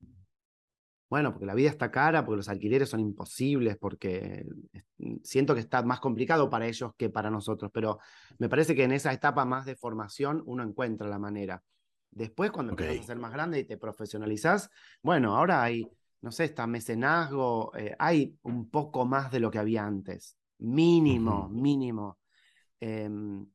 bueno, porque la vida está cara, porque los alquileres son imposibles, porque es- siento que está más complicado para ellos que para nosotros, pero me parece que en esa etapa más de formación uno encuentra la manera. Después, cuando Ok. empiezas a ser más grande y te profesionalizás, bueno, ahora hay, no sé, está mecenazgo, eh, hay un poco más de lo que había antes. Mínimo, mínimo. Em,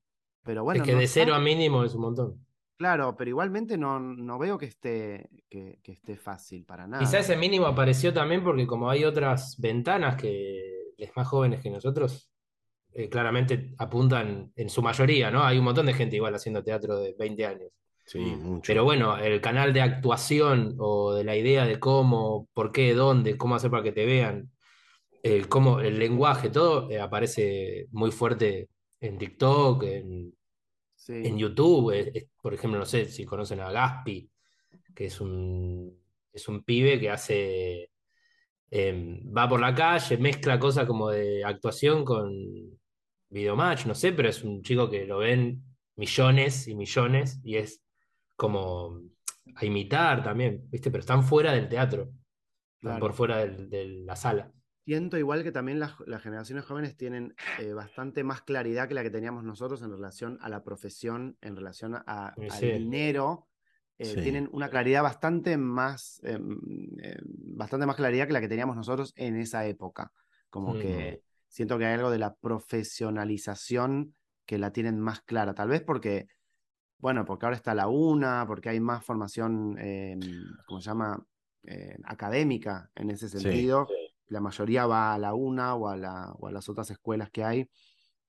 pero bueno, es que no de cero está- a mínimo es un montón. Claro, pero igualmente no, no veo que esté, que, que esté fácil para nada. Quizá ese mínimo apareció también porque como hay otras ventanas que los más jóvenes que nosotros eh, claramente apuntan en su mayoría, ¿no? Hay un montón de gente igual haciendo teatro de 20 años. Sí, Mm. mucho. Pero bueno, el canal de actuación o de la idea de cómo, por qué, dónde, cómo hacer para que te vean, el, cómo, el lenguaje, todo eh, aparece muy fuerte en TikTok, en, Sí, en YouTube. por ejemplo, no sé si conocen a Gaspi, que es un, es un pibe que hace, eh, va por la calle, mezcla cosas como de actuación con videomatch, no sé, pero es un chico que lo ven millones y millones y es como a imitar también, ¿viste? Pero están fuera del teatro, están claro. por fuera del- de la sala. Siento igual que también las, las generaciones jóvenes tienen eh, bastante más claridad que la que teníamos nosotros en relación a la profesión, en relación a, Sí, al dinero. eh, Sí. Tienen una claridad bastante más, eh, eh, bastante más claridad que la que teníamos nosotros en esa época. Como Mm. que siento que hay algo de la profesionalización que la tienen más clara, tal vez porque, bueno, porque ahora está la UNA, porque hay más formación, eh, ¿cómo se llama? Eh, académica en ese Sí. La mayoría va a la UNA o a, la, o a las otras escuelas que hay,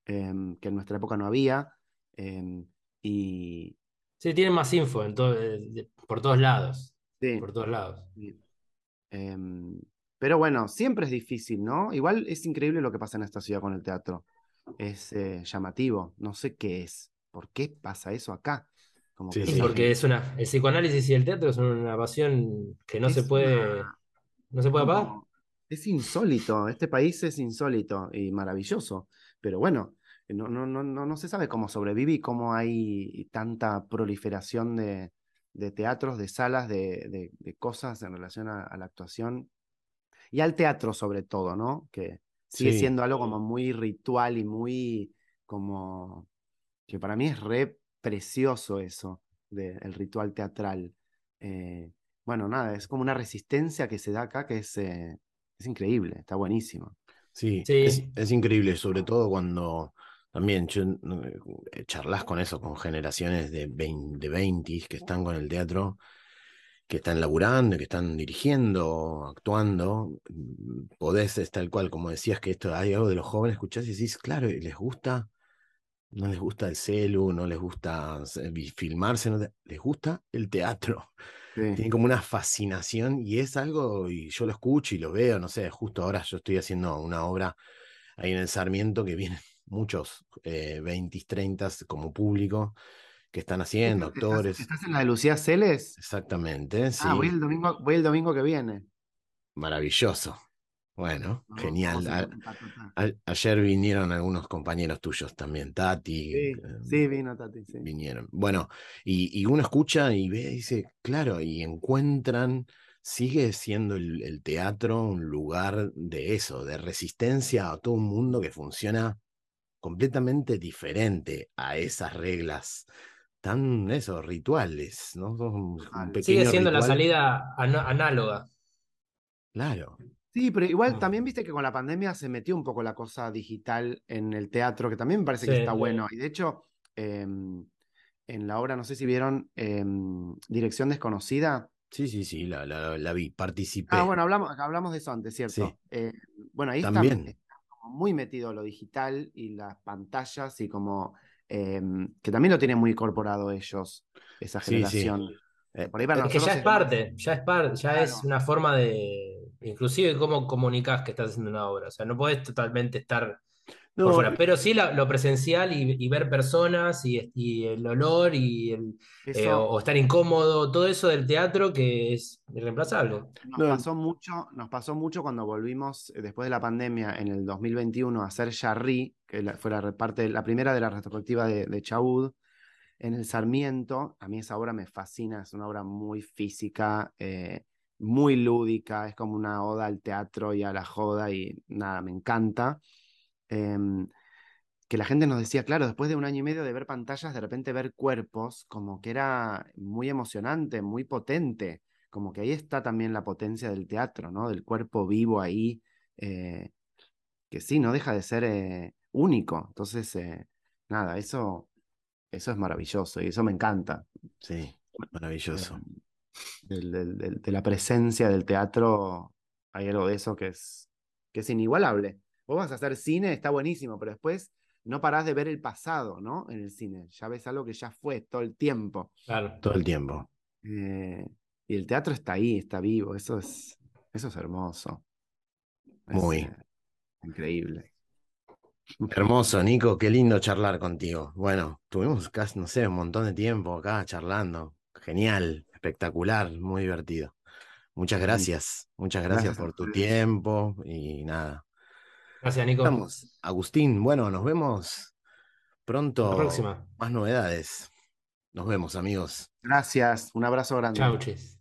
em, que en nuestra época no había. em, y Sí, tienen más info en eh, por todos lados, sí, por todos lados. sí. Em, pero bueno, siempre es difícil, ¿no? Igual es increíble lo que pasa en esta ciudad con el teatro. Es eh, llamativo, no sé qué es. ¿Por qué pasa eso acá? Como Sí, que porque es una, el psicoanálisis y el teatro son una pasión que no se puede, una- no se puede apagar. Es insólito, este país es insólito y maravilloso, pero bueno, no, no, no, no, no se sabe cómo sobrevive y cómo hay tanta proliferación de, de teatros, de salas, de, de- de cosas en relación a, a la actuación y al teatro sobre todo, ¿no? Que sigue Sí. siendo algo como muy ritual y muy como, que para mí es re precioso eso, del ritual teatral. Eh, bueno, nada, es como una resistencia que se da acá que es, eh, es increíble, está buenísimo. Sí, Sí. Es, es increíble, sobre todo cuando también yo, eh, charlas con eso, con generaciones de 20, de 20 que están con el teatro, que están laburando, que están dirigiendo, actuando. mm, Podés, es tal cual, como decías que esto hay algo de los jóvenes, escuchás y decís, claro, y les gusta, no les gusta el celu, no les gusta vi- filmarse, no te- les gusta el teatro Sí, tiene como una fascinación y es algo, y yo lo escucho y lo veo, no sé, justo ahora yo estoy haciendo una obra ahí en el Sarmiento que vienen muchos eh, 20, 30 como público que están haciendo, ¿Estás, actores. estás en la de Lucía Celes? Exactamente, sí, Ah, voy el domingo, voy el domingo que viene. maravilloso. Bueno, No, genial. a A- ayer vinieron algunos compañeros tuyos también, Tati. Sí, eh, sí, vino Tati, sí. vinieron. Bueno, y, y uno escucha y ve, y dice, claro, y encuentran, sigue siendo el, el teatro un lugar de eso, de resistencia a todo un mundo que funciona completamente diferente a esas reglas tan, eso, rituales, ¿no? Un Sigue siendo la salida análoga. Claro, Sí, pero igual Mm. también viste que con la pandemia se metió un poco la cosa digital en el teatro, que también me parece que Sí, está sí. bueno. Y de hecho, em, en la obra, no sé si vieron em, Dirección Desconocida, Sí, sí, sí, la, la, la vi, participé. Ah, bueno, hablamos, hablamos de eso antes, Sí. ¿cierto? Eh, bueno, ahí está, También. está como muy metido lo digital y las pantallas y como eh, que también lo tienen muy incorporado ellos, esa Sí, sí. generación. Eh, Por ahí para Es que ya es parte, ya es parte, ya es una forma de, inclusive cómo comunicas que estás haciendo una obra. O sea, no podés totalmente estar por no, fuera, pero sí la- lo presencial y, y ver personas y, y el olor y el, eh, o, o estar incómodo, todo eso del teatro que es irreemplazable. nos No. pasó mucho, nos pasó mucho cuando volvimos eh, después de la pandemia en el 2021 a hacer Yarri, que la- fue la parte, la primera de la retrospectiva de, de Chaud, en el Sarmiento. A mí esa obra me fascina, es una obra muy física, eh, muy lúdica, es como una oda al teatro y a la joda y nada, me encanta. Em, que la gente nos decía, claro, después de un año y medio de ver pantallas, de repente ver cuerpos, como que era muy emocionante, muy potente, como que ahí está también la potencia del teatro, ¿no? Del cuerpo vivo ahí, eh, que sí, no deja de ser eh, único. Entonces, eh, nada, eso, eso es maravilloso y eso me encanta. sí, maravilloso. Del- del- del- de la presencia del teatro, hay algo de eso que es, que es inigualable. Vos vas a hacer cine, está buenísimo, pero después no parás de ver el pasado, ¿no? En el cine. Ya ves algo que ya fue todo el tiempo. Claro. Todo el tiempo. Eh, y el teatro está ahí, está vivo. Eso es, eso es hermoso. Es, Muy. eh, increíble. Hermoso, Nico, qué lindo charlar contigo. Bueno, tuvimos casi, no sé, un montón de tiempo acá charlando. Genial, espectacular, muy divertido. Muchas gracias, muchas gracias por tu tiempo y nada. Gracias, Nico. Estamos, Agustín, bueno, nos vemos pronto. La próxima. Más novedades. Nos vemos, amigos. Gracias. Un abrazo grande. Chau, chis.